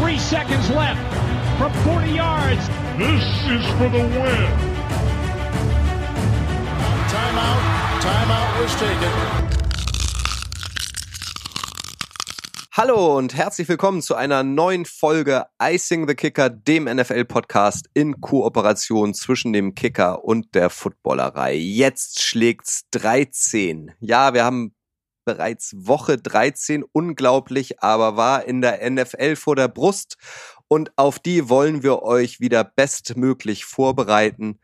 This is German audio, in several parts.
Three seconds left from 40 yards. This is for the win. Timeout. Timeout was taken. Hallo und herzlich willkommen zu einer neuen Folge Icing the Kicker, dem NFL-Podcast in Kooperation zwischen dem Kicker und der Footballerei. Jetzt schlägt's 13. Ja, wir haben bereits Woche 13, unglaublich, aber war in der NFL vor der Brust und auf die wollen wir euch wieder bestmöglich vorbereiten,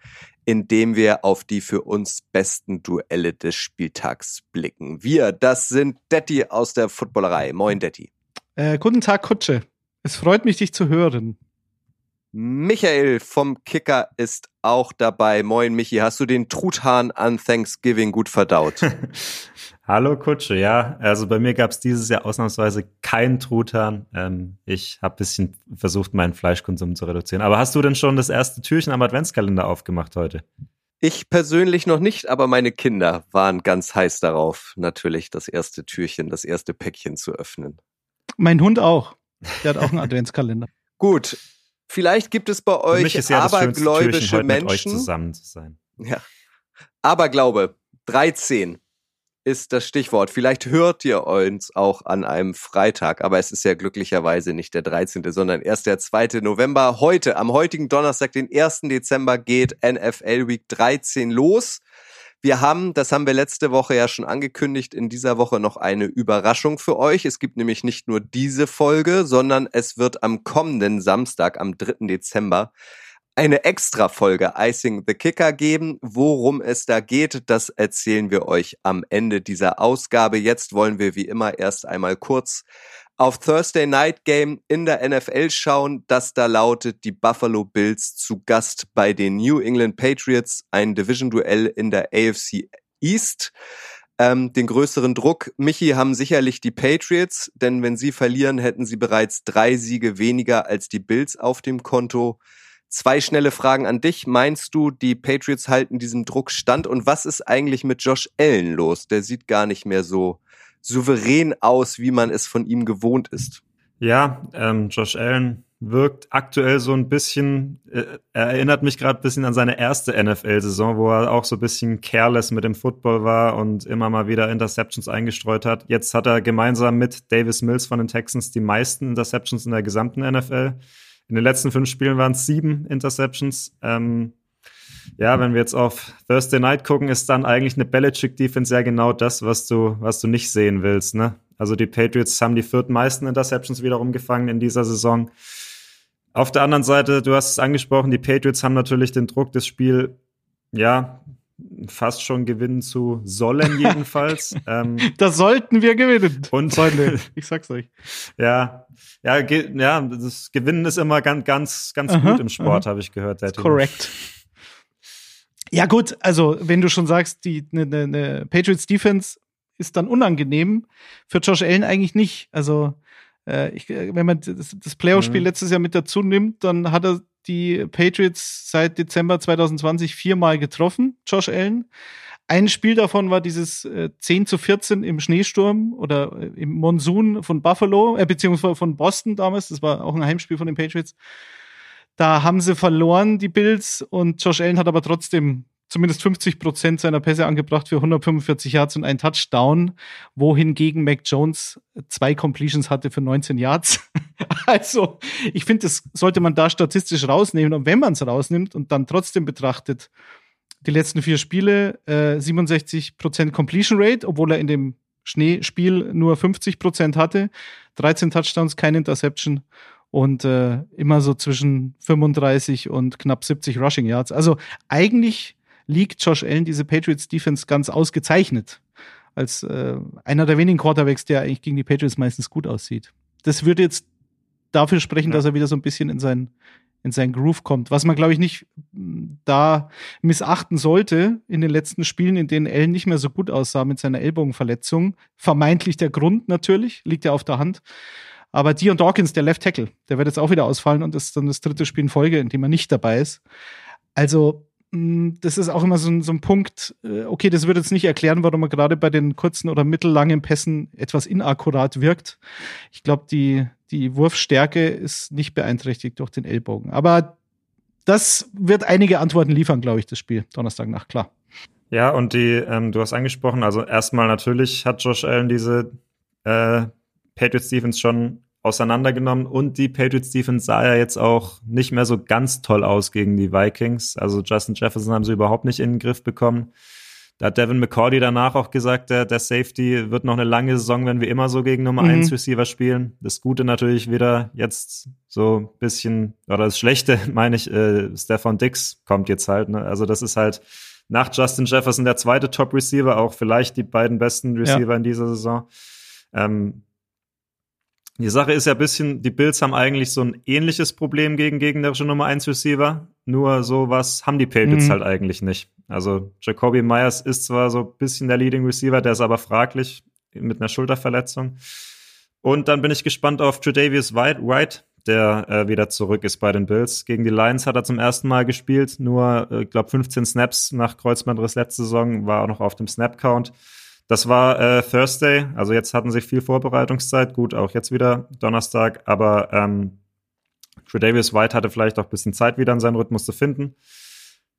indem wir auf die für uns besten Duelle des Spieltags blicken. Wir, das sind Detti aus der Footballerei. Moin Detti. Äh, guten Tag, Kutsche. Es freut mich, dich zu hören. Michael vom Kicker ist auch dabei. Moin Michi, hast du den Truthahn an Thanksgiving gut verdaut? Hallo Kutsche, ja. Also bei mir gab es dieses Jahr ausnahmsweise keinen Truthahn. Ähm, ich habe bisschen versucht, meinen Fleischkonsum zu reduzieren. Aber hast du denn schon das erste Türchen am Adventskalender aufgemacht heute? Ich persönlich noch nicht, aber meine Kinder waren ganz heiß darauf, natürlich das erste Türchen, das erste Päckchen zu öffnen. Mein Hund auch. Der hat auch einen Adventskalender. Gut, Vielleicht gibt es bei euch ja abergläubische Menschen. Mit euch zusammen zu sein. Ja. Aberglaube. 13 ist das Stichwort. Vielleicht hört ihr uns auch an einem Freitag, aber es ist ja glücklicherweise nicht der 13., sondern erst der 2. November. Heute, am heutigen Donnerstag, den 1. Dezember, geht NFL Week 13 los. Wir haben, das haben wir letzte Woche ja schon angekündigt, in dieser Woche noch eine Überraschung für euch. Es gibt nämlich nicht nur diese Folge, sondern es wird am kommenden Samstag, am 3. Dezember, eine extra Folge Icing the Kicker geben. Worum es da geht, das erzählen wir euch am Ende dieser Ausgabe. Jetzt wollen wir wie immer erst einmal kurz auf Thursday Night Game in der NFL schauen, das da lautet die Buffalo Bills zu Gast bei den New England Patriots, ein Division-Duell in der AFC East. Ähm, den größeren Druck, Michi, haben sicherlich die Patriots, denn wenn sie verlieren, hätten sie bereits drei Siege weniger als die Bills auf dem Konto. Zwei schnelle Fragen an dich. Meinst du, die Patriots halten diesem Druck stand? Und was ist eigentlich mit Josh Allen los? Der sieht gar nicht mehr so souverän aus, wie man es von ihm gewohnt ist. Ja, ähm, Josh Allen wirkt aktuell so ein bisschen, äh, er erinnert mich gerade ein bisschen an seine erste NFL-Saison, wo er auch so ein bisschen careless mit dem Football war und immer mal wieder Interceptions eingestreut hat. Jetzt hat er gemeinsam mit Davis Mills von den Texans die meisten Interceptions in der gesamten NFL. In den letzten fünf Spielen waren es sieben Interceptions. Ähm, ja, wenn wir jetzt auf Thursday Night gucken, ist dann eigentlich eine Belichick-Defense ja genau das, was du, was du nicht sehen willst. Ne? Also die Patriots haben die viertmeisten Interceptions wiederum gefangen in dieser Saison. Auf der anderen Seite, du hast es angesprochen, die Patriots haben natürlich den Druck, das Spiel, ja, fast schon gewinnen zu sollen, jedenfalls. ähm, da sollten wir gewinnen. Und Freunde, ich sag's euch. Ja, ja, ja, das Gewinnen ist immer ganz, ganz, ganz aha, gut im Sport, habe ich gehört. Korrekt. Ja, gut, also wenn du schon sagst, die ne, ne, ne Patriots Defense ist dann unangenehm, für Josh Allen eigentlich nicht. Also, äh, ich, wenn man das, das Playoff-Spiel mhm. letztes Jahr mit dazu nimmt, dann hat er die Patriots seit Dezember 2020 viermal getroffen, Josh Allen. Ein Spiel davon war dieses äh, 10 zu 14 im Schneesturm oder äh, im Monsun von Buffalo, äh, beziehungsweise von Boston damals. Das war auch ein Heimspiel von den Patriots. Da haben sie verloren, die Bills, und Josh Allen hat aber trotzdem zumindest 50 Prozent seiner Pässe angebracht für 145 Yards und einen Touchdown, wohingegen Mac Jones zwei Completions hatte für 19 Yards. also, ich finde, das sollte man da statistisch rausnehmen. Und wenn man es rausnimmt und dann trotzdem betrachtet, die letzten vier Spiele, äh, 67 Prozent Completion Rate, obwohl er in dem Schneespiel nur 50 Prozent hatte, 13 Touchdowns, keine Interception und äh, immer so zwischen 35 und knapp 70 Rushing Yards. Also eigentlich liegt Josh Allen diese Patriots Defense ganz ausgezeichnet als äh, einer der wenigen Quarterbacks, der eigentlich gegen die Patriots meistens gut aussieht. Das würde jetzt dafür sprechen, ja. dass er wieder so ein bisschen in sein in seinen Groove kommt. Was man, glaube ich, nicht hm, da missachten sollte in den letzten Spielen, in denen Allen nicht mehr so gut aussah mit seiner Ellbogenverletzung. Vermeintlich der Grund natürlich, liegt ja auf der Hand. Aber Dion Dawkins, der Left Tackle, der wird jetzt auch wieder ausfallen und ist dann das dritte Spiel in Folge, in dem er nicht dabei ist. Also, das ist auch immer so ein, so ein Punkt, äh, okay, das wird jetzt nicht erklären, warum man gerade bei den kurzen oder mittellangen Pässen etwas inakkurat wirkt. Ich glaube, die, die Wurfstärke ist nicht beeinträchtigt durch den Ellbogen. Aber das wird einige Antworten liefern, glaube ich, das Spiel Donnerstagnacht, klar. Ja, und die, ähm, du hast angesprochen, also erstmal natürlich hat Josh Allen diese äh, Patriots Defense schon auseinandergenommen und die Patriots Defense sah ja jetzt auch nicht mehr so ganz toll aus gegen die Vikings. Also Justin Jefferson haben sie überhaupt nicht in den Griff bekommen. Da hat Devin McCordy danach auch gesagt, der, der Safety wird noch eine lange Saison, wenn wir immer so gegen Nummer mhm. 1 Receiver spielen. Das Gute natürlich wieder jetzt so ein bisschen, oder das Schlechte meine ich, äh, Stefan Dix kommt jetzt halt. Ne? Also das ist halt nach Justin Jefferson der zweite Top-Receiver, auch vielleicht die beiden besten Receiver ja. in dieser Saison. Ähm, die Sache ist ja ein bisschen, die Bills haben eigentlich so ein ähnliches Problem gegen gegnerische Nummer 1 Receiver. Nur sowas haben die Patriots mhm. halt eigentlich nicht. Also Jacoby Myers ist zwar so ein bisschen der Leading Receiver, der ist aber fraglich mit einer Schulterverletzung. Und dann bin ich gespannt auf Tredavious White, der äh, wieder zurück ist bei den Bills. Gegen die Lions hat er zum ersten Mal gespielt, nur, äh, ich äh, glaube, 15 Snaps nach Kreuzbandriss letzte Saison, war auch noch auf dem Snap-Count. Das war äh, Thursday, also jetzt hatten sie viel Vorbereitungszeit. Gut, auch jetzt wieder Donnerstag, aber ähm, Tredavious White hatte vielleicht auch ein bisschen Zeit, wieder in seinen Rhythmus zu finden.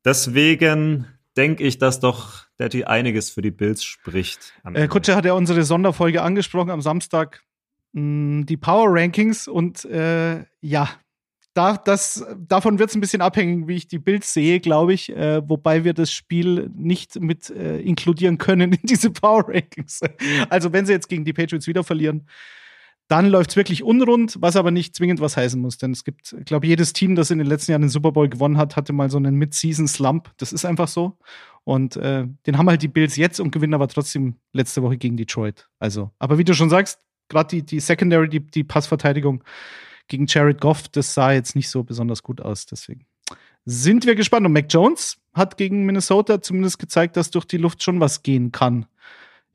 Deswegen denke ich, dass doch Daddy einiges für die Bills spricht. Äh, Kutsche hat ja unsere Sonderfolge angesprochen am Samstag, mh, mm, die Power Rankings und äh, ja, da, das, davon wird es ein bisschen abhängen, wie ich die Bilds sehe, glaube ich. Äh, wobei wir das Spiel nicht mit äh, inkludieren können in diese Power Rankings. Also, wenn sie jetzt gegen die Patriots wieder verlieren, dann läuft es wirklich unrund, was aber nicht zwingend was heißen muss. Denn es gibt, ich glaube, jedes Team, das in den letzten Jahren den Super Bowl gewonnen hat, hatte mal so einen Mid-Season-Slump. Das ist einfach so. Und äh, den haben halt die Bills jetzt und gewinnen aber trotzdem letzte Woche gegen Detroit. Also, aber wie du schon sagst, gerade die, die Secondary, die, die Passverteidigung, gegen Jared Goff, das sah jetzt nicht so besonders gut aus. Deswegen sind wir gespannt. Und Mac Jones hat gegen Minnesota zumindest gezeigt, dass durch die Luft schon was gehen kann.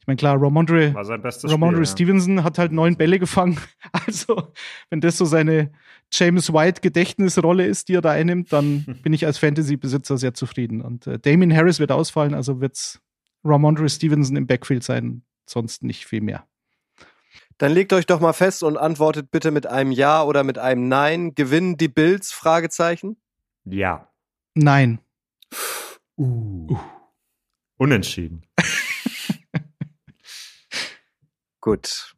Ich meine, klar, Ramondre, Ramondre Spiel, Stevenson ja. hat halt neun Bälle gefangen. Also, wenn das so seine James White-Gedächtnisrolle ist, die er da einnimmt, dann bin ich als Fantasy-Besitzer sehr zufrieden. Und äh, Damien Harris wird ausfallen, also wird es Ramondre Stevenson im Backfield sein, sonst nicht viel mehr. Dann legt euch doch mal fest und antwortet bitte mit einem Ja oder mit einem Nein. Gewinnen die Bills? Fragezeichen. Ja. Nein. Uh. uh. Unentschieden. Gut.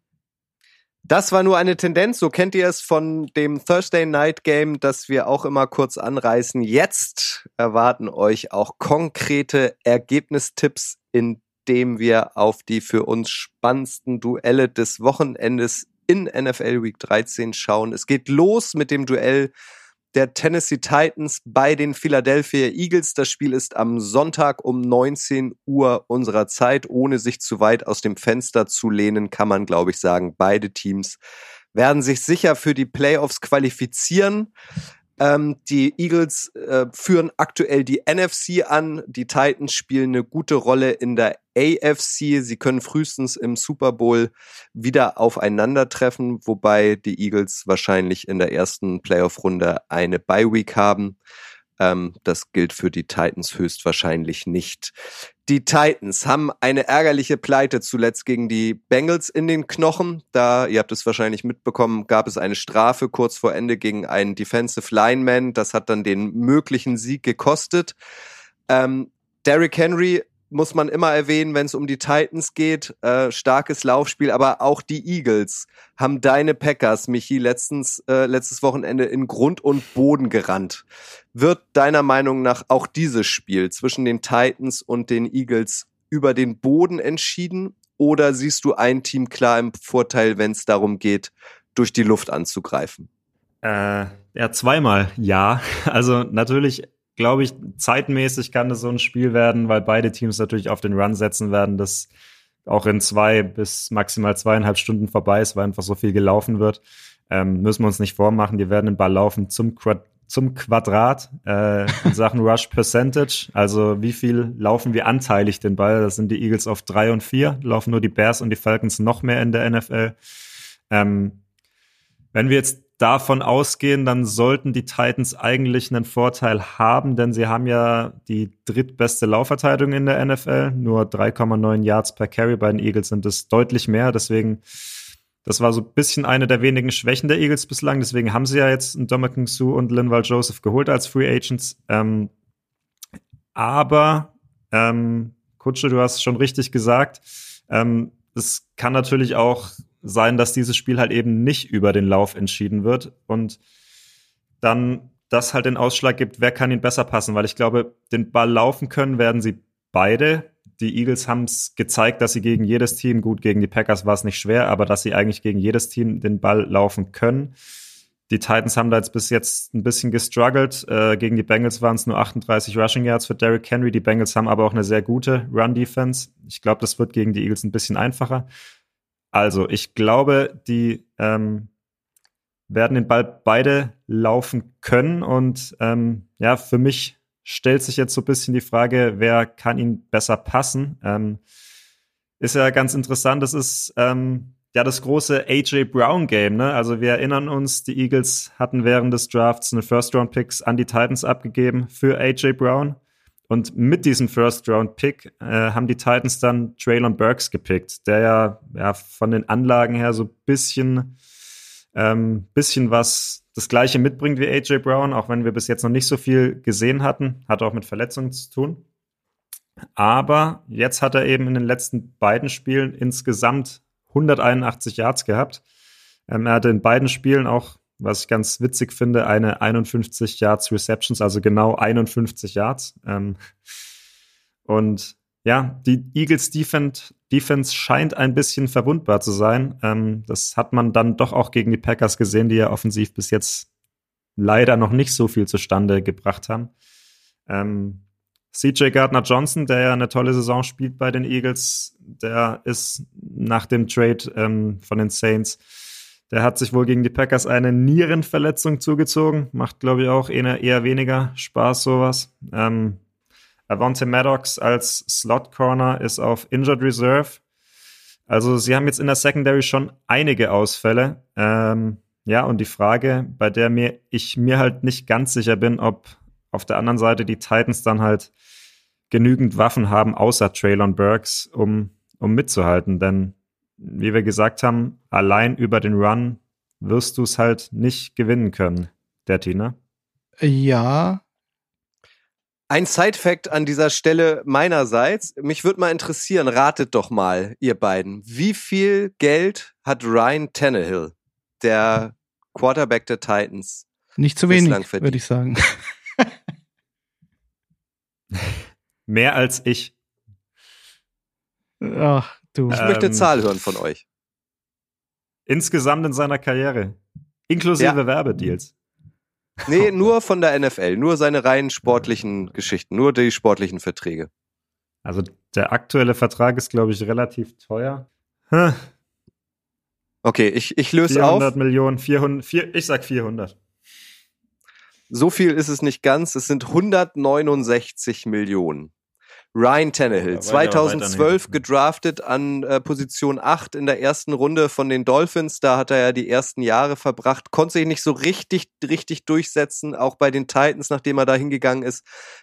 Das war nur eine Tendenz, so kennt ihr es von dem Thursday Night Game, das wir auch immer kurz anreißen. Jetzt erwarten euch auch konkrete Ergebnistipps in dem wir auf die für uns spannendsten Duelle des Wochenendes in NFL Week 13 schauen. Es geht los mit dem Duell der Tennessee Titans bei den Philadelphia Eagles. Das Spiel ist am Sonntag um 19 Uhr unserer Zeit. Ohne sich zu weit aus dem Fenster zu lehnen, kann man, glaube ich, sagen, beide Teams werden sich sicher für die Playoffs qualifizieren. Ähm, die Eagles äh, führen aktuell die NFC an. Die Titans spielen eine gute Rolle in der AFC. Sie können frühestens im Super Bowl wieder aufeinandertreffen, wobei die Eagles wahrscheinlich in der ersten Playoff-Runde eine Bye Week haben. Ähm, das gilt für die Titans höchstwahrscheinlich nicht. Die Titans haben eine ärgerliche Pleite zuletzt gegen die Bengals in den Knochen. Da, ihr habt es wahrscheinlich mitbekommen, gab es eine Strafe kurz vor Ende gegen einen Defensive Lineman. Das hat dann den möglichen Sieg gekostet. Ähm, Derrick Henry muss man immer erwähnen, wenn es um die Titans geht. Äh, starkes Laufspiel, aber auch die Eagles haben deine Packers, Michi, letztens, äh, letztes Wochenende in Grund und Boden gerannt. Wird deiner Meinung nach auch dieses Spiel zwischen den Titans und den Eagles über den Boden entschieden? Oder siehst du ein Team klar im Vorteil, wenn es darum geht, durch die Luft anzugreifen? Äh, ja, zweimal ja. Also natürlich glaube ich, zeitmäßig kann das so ein Spiel werden, weil beide Teams natürlich auf den Run setzen werden, dass auch in zwei bis maximal zweieinhalb Stunden vorbei ist, weil einfach so viel gelaufen wird. Ähm, müssen wir uns nicht vormachen, die werden den Ball laufen zum, Quad zum Quadrat äh, in Sachen Rush Percentage. Also wie viel laufen wir anteilig den Ball? Das sind die Eagles auf drei und vier, laufen nur die Bears und die Falcons noch mehr in der NFL. Ähm, wenn wir jetzt davon ausgehen, dann sollten die Titans eigentlich einen Vorteil haben, denn sie haben ja die drittbeste Laufverteidigung in der NFL. Nur 3,9 Yards per Carry bei den Eagles sind es deutlich mehr. Deswegen, das war so ein bisschen eine der wenigen Schwächen der Eagles bislang. Deswegen haben sie ja jetzt Dominican Sue und Linval Joseph geholt als Free Agents. Ähm, aber, ähm, Kutsche, du hast schon richtig gesagt, ähm, es kann natürlich auch sein, dass dieses Spiel halt eben nicht über den Lauf entschieden wird und dann das halt den Ausschlag gibt, wer kann ihn besser passen, weil ich glaube, den Ball laufen können werden sie beide. Die Eagles haben es gezeigt, dass sie gegen jedes Team, gut, gegen die Packers war es nicht schwer, aber dass sie eigentlich gegen jedes Team den Ball laufen können. Die Titans haben da jetzt bis jetzt ein bisschen gestruggelt. Äh, gegen die Bengals waren es nur 38 Rushing Yards für Derrick Henry. Die Bengals haben aber auch eine sehr gute Run-Defense. Ich glaube, das wird gegen die Eagles ein bisschen einfacher. Also, ich glaube, die ähm, werden den Ball beide laufen können. Und ähm, ja, für mich stellt sich jetzt so ein bisschen die Frage, wer kann ihn besser passen? Ähm, ist ja ganz interessant. Das ist ähm, ja das große AJ Brown Game. Ne? Also wir erinnern uns, die Eagles hatten während des Drafts eine First Round Picks an die Titans abgegeben für AJ Brown. Und mit diesem First-Round-Pick äh, haben die Titans dann Traylon Burks gepickt, der ja, ja von den Anlagen her so ein bisschen, ähm, bisschen was das gleiche mitbringt wie AJ Brown, auch wenn wir bis jetzt noch nicht so viel gesehen hatten. Hat auch mit Verletzungen zu tun. Aber jetzt hat er eben in den letzten beiden Spielen insgesamt 181 Yards gehabt. Ähm, er hatte in beiden Spielen auch was ich ganz witzig finde, eine 51 Yards Receptions, also genau 51 Yards. Ähm, und ja, die Eagles Defense, Defense scheint ein bisschen verwundbar zu sein. Ähm, das hat man dann doch auch gegen die Packers gesehen, die ja offensiv bis jetzt leider noch nicht so viel zustande gebracht haben. Ähm, CJ Gardner Johnson, der ja eine tolle Saison spielt bei den Eagles, der ist nach dem Trade ähm, von den Saints der hat sich wohl gegen die Packers eine Nierenverletzung zugezogen. Macht, glaube ich, auch eher, eher weniger Spaß, sowas. Ähm, Avante Maddox als Slot Corner ist auf Injured Reserve. Also sie haben jetzt in der Secondary schon einige Ausfälle. Ähm, ja, und die Frage, bei der mir ich mir halt nicht ganz sicher bin, ob auf der anderen Seite die Titans dann halt genügend Waffen haben, außer Traylon Burks, um, um mitzuhalten. Denn wie wir gesagt haben, allein über den Run wirst du es halt nicht gewinnen können, der Tina. Ja. Ein Side-Fact an dieser Stelle meinerseits. Mich würde mal interessieren, ratet doch mal, ihr beiden. Wie viel Geld hat Ryan Tannehill, der Quarterback der Titans? Nicht zu wenig, würde ich sagen. Mehr als ich. Ach, Du. Ich möchte ähm, Zahl hören von euch. Insgesamt in seiner Karriere. Inklusive ja. Werbedeals. Nee, nur von der NFL. Nur seine rein sportlichen Geschichten. Nur die sportlichen Verträge. Also der aktuelle Vertrag ist, glaube ich, relativ teuer. Hm. Okay, ich, ich löse 400 auf. 400 Millionen, 400, 4, ich sag 400. So viel ist es nicht ganz. Es sind 169 Millionen. Ryan Tannehill, ja, 2012 gedraftet an äh, Position 8 in der ersten Runde von den Dolphins. Da hat er ja die ersten Jahre verbracht, konnte sich nicht so richtig, richtig durchsetzen. Auch bei den Titans, nachdem er da hingegangen ist,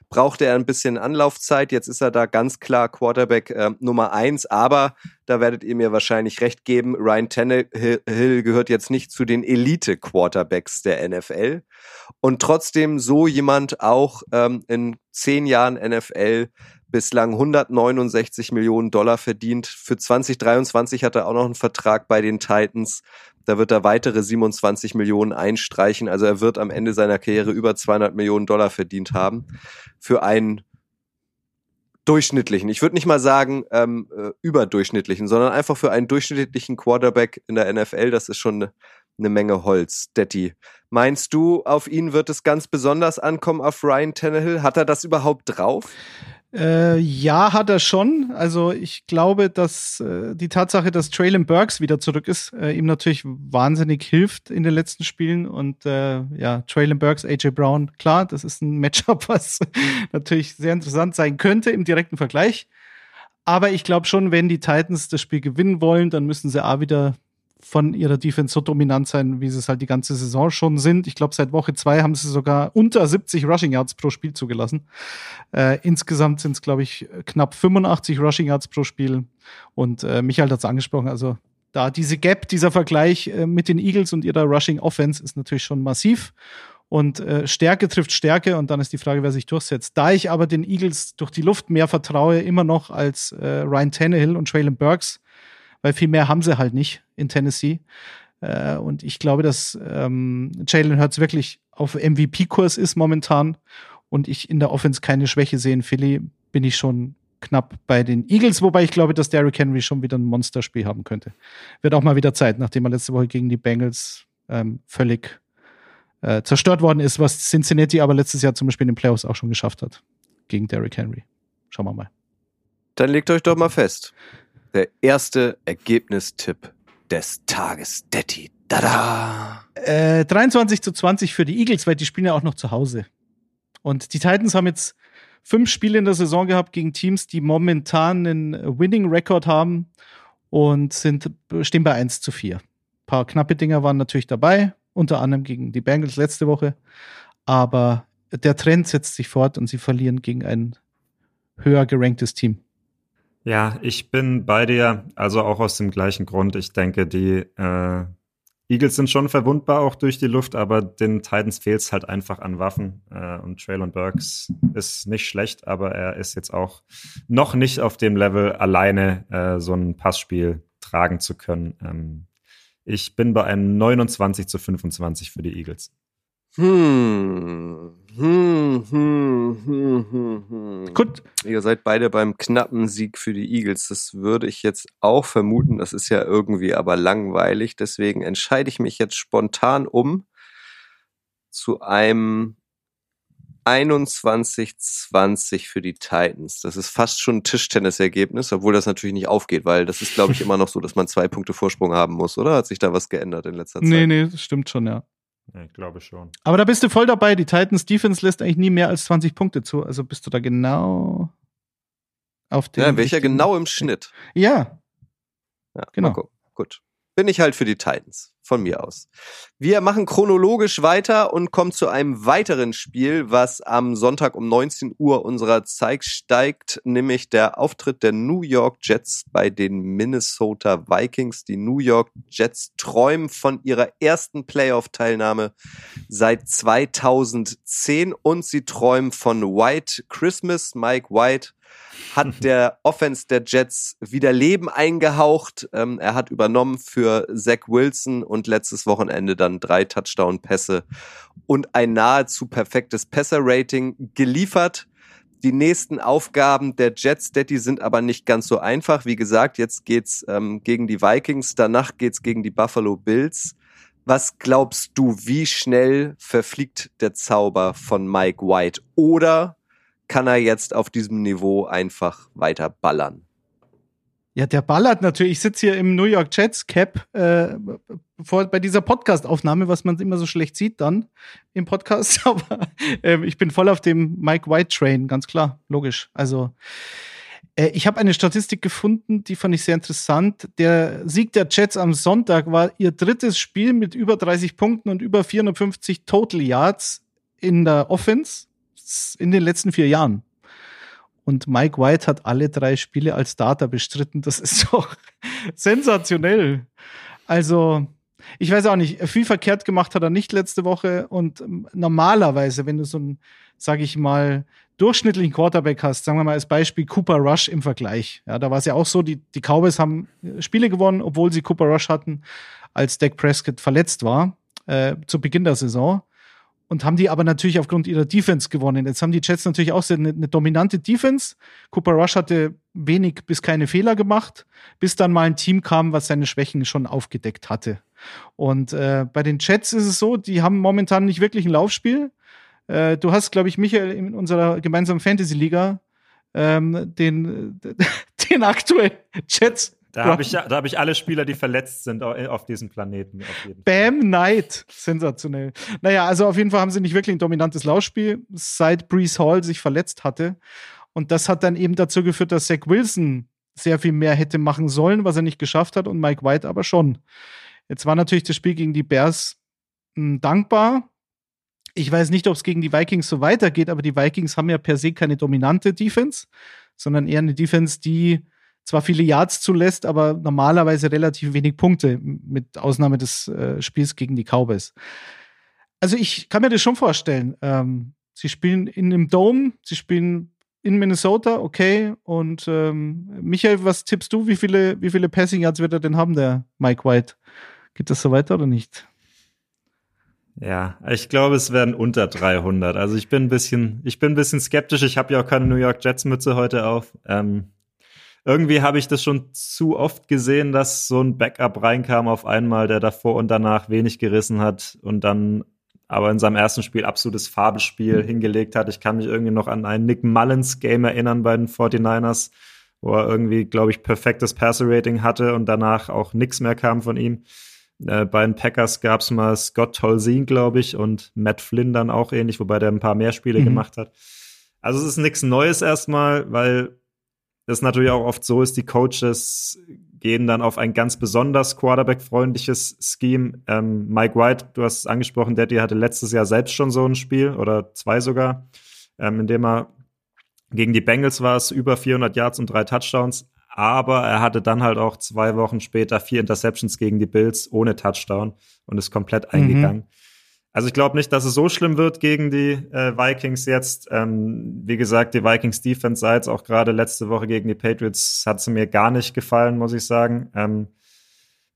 brauchte er ein bisschen Anlaufzeit. Jetzt ist er da ganz klar Quarterback äh, Nummer 1. Aber da werdet ihr mir wahrscheinlich recht geben, Ryan Tannehill gehört jetzt nicht zu den Elite-Quarterbacks der NFL. Und trotzdem so jemand auch ähm, in zehn Jahren NFL bislang 169 Millionen Dollar verdient. Für 2023 hat er auch noch einen Vertrag bei den Titans. Da wird er weitere 27 Millionen einstreichen. Also er wird am Ende seiner Karriere über 200 Millionen Dollar verdient haben. Für einen durchschnittlichen, ich würde nicht mal sagen ähm, äh, überdurchschnittlichen, sondern einfach für einen durchschnittlichen Quarterback in der NFL. Das ist schon eine, eine Menge Holz. Detti, meinst du, auf ihn wird es ganz besonders ankommen, auf Ryan Tannehill? Hat er das überhaupt drauf? Äh, ja, hat er schon. Also ich glaube, dass äh, die Tatsache, dass Traylon Burks wieder zurück ist, äh, ihm natürlich wahnsinnig hilft in den letzten Spielen. Und äh, ja, Traylon Burks, AJ Brown, klar, das ist ein Matchup, was natürlich sehr interessant sein könnte im direkten Vergleich. Aber ich glaube schon, wenn die Titans das Spiel gewinnen wollen, dann müssen sie A wieder von ihrer Defense so dominant sein, wie sie es halt die ganze Saison schon sind. Ich glaube, seit Woche zwei haben sie sogar unter 70 Rushing Yards pro Spiel zugelassen. Äh, insgesamt sind es, glaube ich, knapp 85 Rushing Yards pro Spiel. Und äh, Michael hat es angesprochen, also da diese Gap, dieser Vergleich äh, mit den Eagles und ihrer Rushing Offense ist natürlich schon massiv. Und äh, Stärke trifft Stärke und dann ist die Frage, wer sich durchsetzt. Da ich aber den Eagles durch die Luft mehr vertraue, immer noch als äh, Ryan Tannehill und Traylon Burks, weil viel mehr haben sie halt nicht in Tennessee. Äh, und ich glaube, dass ähm, Jalen Hurts wirklich auf MVP-Kurs ist momentan und ich in der Offense keine Schwäche sehe in Philly, bin ich schon knapp bei den Eagles, wobei ich glaube, dass Derrick Henry schon wieder ein Monsterspiel haben könnte. Wird auch mal wieder Zeit, nachdem er letzte Woche gegen die Bengals ähm, völlig äh, zerstört worden ist, was Cincinnati aber letztes Jahr zum Beispiel in den Playoffs auch schon geschafft hat. Gegen Derrick Henry. Schauen wir mal. Dann legt euch doch mal fest der erste Ergebnistipp des Tages. Detti. Da Äh, 23 zu 20 für die Eagles, weil die spielen ja auch noch zu Hause. Und die Titans haben jetzt fünf Spiele in der Saison gehabt gegen Teams, die momentan einen Winning-Record haben und sind, stehen bei 1 zu 4. Ein paar knappe Dinger waren natürlich dabei, unter anderem gegen die Bengals letzte Woche. Aber der Trend setzt sich fort und sie verlieren gegen ein höher geranktes Team. Ja, ich bin bei dir, also auch aus dem gleichen Grund. Ich denke, die äh, Eagles sind schon verwundbar auch durch die Luft, aber den Titans fehlt es halt einfach an Waffen. Äh, und Traylon Burks ist nicht schlecht, aber er ist jetzt auch noch nicht auf dem Level, alleine äh, so ein Passspiel tragen zu können. Ähm, ich bin bei einem 29 zu 25 für die Eagles. Hm. Hm, hm, hm, hm, hm. Gut. Ihr seid beide beim knappen Sieg für die Eagles. Das würde ich jetzt auch vermuten. Das ist ja irgendwie aber langweilig. Deswegen entscheide ich mich jetzt spontan um zu einem 21-20 für die Titans. Das ist fast schon ein Tischtennisergebnis, obwohl das natürlich nicht aufgeht, weil das ist, glaube ich, immer noch so, dass man zwei Punkte Vorsprung haben muss, oder? Hat sich da was geändert in letzter Zeit? Nee, nee, das stimmt schon, ja. Ich glaube schon. Aber da bist du voll dabei. Die Titans Defense lässt eigentlich nie mehr als 20 Punkte zu. Also bist du da genau auf dem. Ja, welcher genau im Schnitt? Ja. Ja, genau. Gut. Bin ich halt für die Titans von mir aus. Wir machen chronologisch weiter und kommen zu einem weiteren Spiel, was am Sonntag um 19 Uhr unserer Zeit steigt, nämlich der Auftritt der New York Jets bei den Minnesota Vikings. Die New York Jets träumen von ihrer ersten Playoff-Teilnahme seit 2010 und sie träumen von White Christmas. Mike White hat der Offense der Jets wieder Leben eingehaucht. Ähm, er hat übernommen für Zach Wilson und letztes Wochenende dann drei Touchdown-Pässe und ein nahezu perfektes Passer-Rating geliefert. Die nächsten Aufgaben der Jets, Daddy, sind aber nicht ganz so einfach. Wie gesagt, jetzt geht's ähm, gegen die Vikings, danach geht's gegen die Buffalo Bills. Was glaubst du, wie schnell verfliegt der Zauber von Mike White? Oder kann er jetzt auf diesem Niveau einfach weiter ballern. Ja, der ballert natürlich. Ich sitze hier im New York Jets Cap äh, vor, bei dieser Podcast-Aufnahme, was man immer so schlecht sieht dann im Podcast. Aber äh, ich bin voll auf dem Mike White Train, ganz klar, logisch. Also äh, ich habe eine Statistik gefunden, die fand ich sehr interessant. Der Sieg der Jets am Sonntag war ihr drittes Spiel mit über 30 Punkten und über 450 Total Yards in der Offense in den letzten vier Jahren. Und Mike White hat alle drei Spiele als Starter bestritten. Das ist doch sensationell. Also, ich weiß auch nicht, viel verkehrt gemacht hat er nicht letzte Woche. Und normalerweise, wenn du so einen, sage ich mal, durchschnittlichen Quarterback hast, sagen wir mal als Beispiel Cooper Rush im Vergleich. Ja, da war es ja auch so, die, die Cowboys haben Spiele gewonnen, obwohl sie Cooper Rush hatten, als Dak Prescott verletzt war, äh, zu Beginn der Saison und haben die aber natürlich aufgrund ihrer Defense gewonnen. Jetzt haben die Jets natürlich auch eine, eine, dominante Defense. Cooper Rush hatte wenig bis keine Fehler gemacht, bis dann mal ein Team kam, was seine Schwächen schon aufgedeckt hatte. Und äh, bei den Jets ist es so, die haben momentan nicht wirklich ein Laufspiel. Äh, du hast, glaube ich, Michael in unserer gemeinsamen Fantasy-Liga ähm, den, den aktuellen Jets da habe ich, da hab ich alle Spieler, die verletzt sind auf diesem Planeten. Bam Knight. Sensationell. Naja, also auf jeden Fall haben sie nicht wirklich ein dominantes Laufspiel, seit Brees Hall sich verletzt hatte. Und das hat dann eben dazu geführt, dass Zach Wilson sehr viel mehr hätte machen sollen, was er nicht geschafft hat und Mike White aber schon. Jetzt war natürlich das Spiel gegen die Bears mh, hm, dankbar. Ich weiß nicht, ob es gegen die Vikings so weitergeht, aber die Vikings haben ja per se keine dominante Defense, sondern eher eine Defense, die zwar viele Yards zulässt, aber normalerweise relativ wenig Punkte, mit Ausnahme des äh, Spiels gegen die Cowboys. Also ich kann mir das schon vorstellen. Ähm, sie spielen in einem Dome, sie spielen in Minnesota, okay. Und ähm, Michael, was tippst du? Wie viele, wie viele Passing Yards wird er denn haben, der Mike White? Geht das so weiter oder nicht? Ja, ich glaube, es werden unter 300. Also ich bin ein bisschen, ich bin ein bisschen skeptisch. Ich habe ja auch keine New York Jets Mütze heute auf. Ähm, irgendwie habe ich das schon zu oft gesehen, dass so ein Backup reinkam auf einmal, der davor und danach wenig gerissen hat und dann aber in seinem ersten Spiel absolutes Fabelspiel hingelegt hat. Ich kann mich irgendwie noch an ein Nick Mullins Game erinnern bei den 49ers, wo er irgendwie, glaube ich, perfektes Passer-Rating hatte und danach auch nichts mehr kam von ihm. Äh, bei den Packers gab es mal Scott Tolzien, glaube ich, und Matt Flynn dann auch ähnlich, wobei der ein paar mehr Spiele mhm. gemacht hat. Also es ist nichts Neues erstmal, weil das natürlich auch oft so ist, die Coaches gehen dann auf ein ganz besonders Quarterback-freundliches Scheme. Ähm, Mike White, du hast es angesprochen, Daddy hatte letztes Jahr selbst schon so ein Spiel oder zwei sogar, ähm, in dem er gegen die Bengals war es über 400 Yards und drei Touchdowns, aber er hatte dann halt auch zwei Wochen später vier Interceptions gegen die Bills ohne Touchdown und ist komplett mhm. Also ich glaube nicht, dass es so schlimm wird gegen die äh, Vikings jetzt. Ähm, wie gesagt, die Vikings Defense sah jetzt auch gerade letzte Woche gegen die Patriots, hat sie mir gar nicht gefallen, muss ich sagen. Ähm,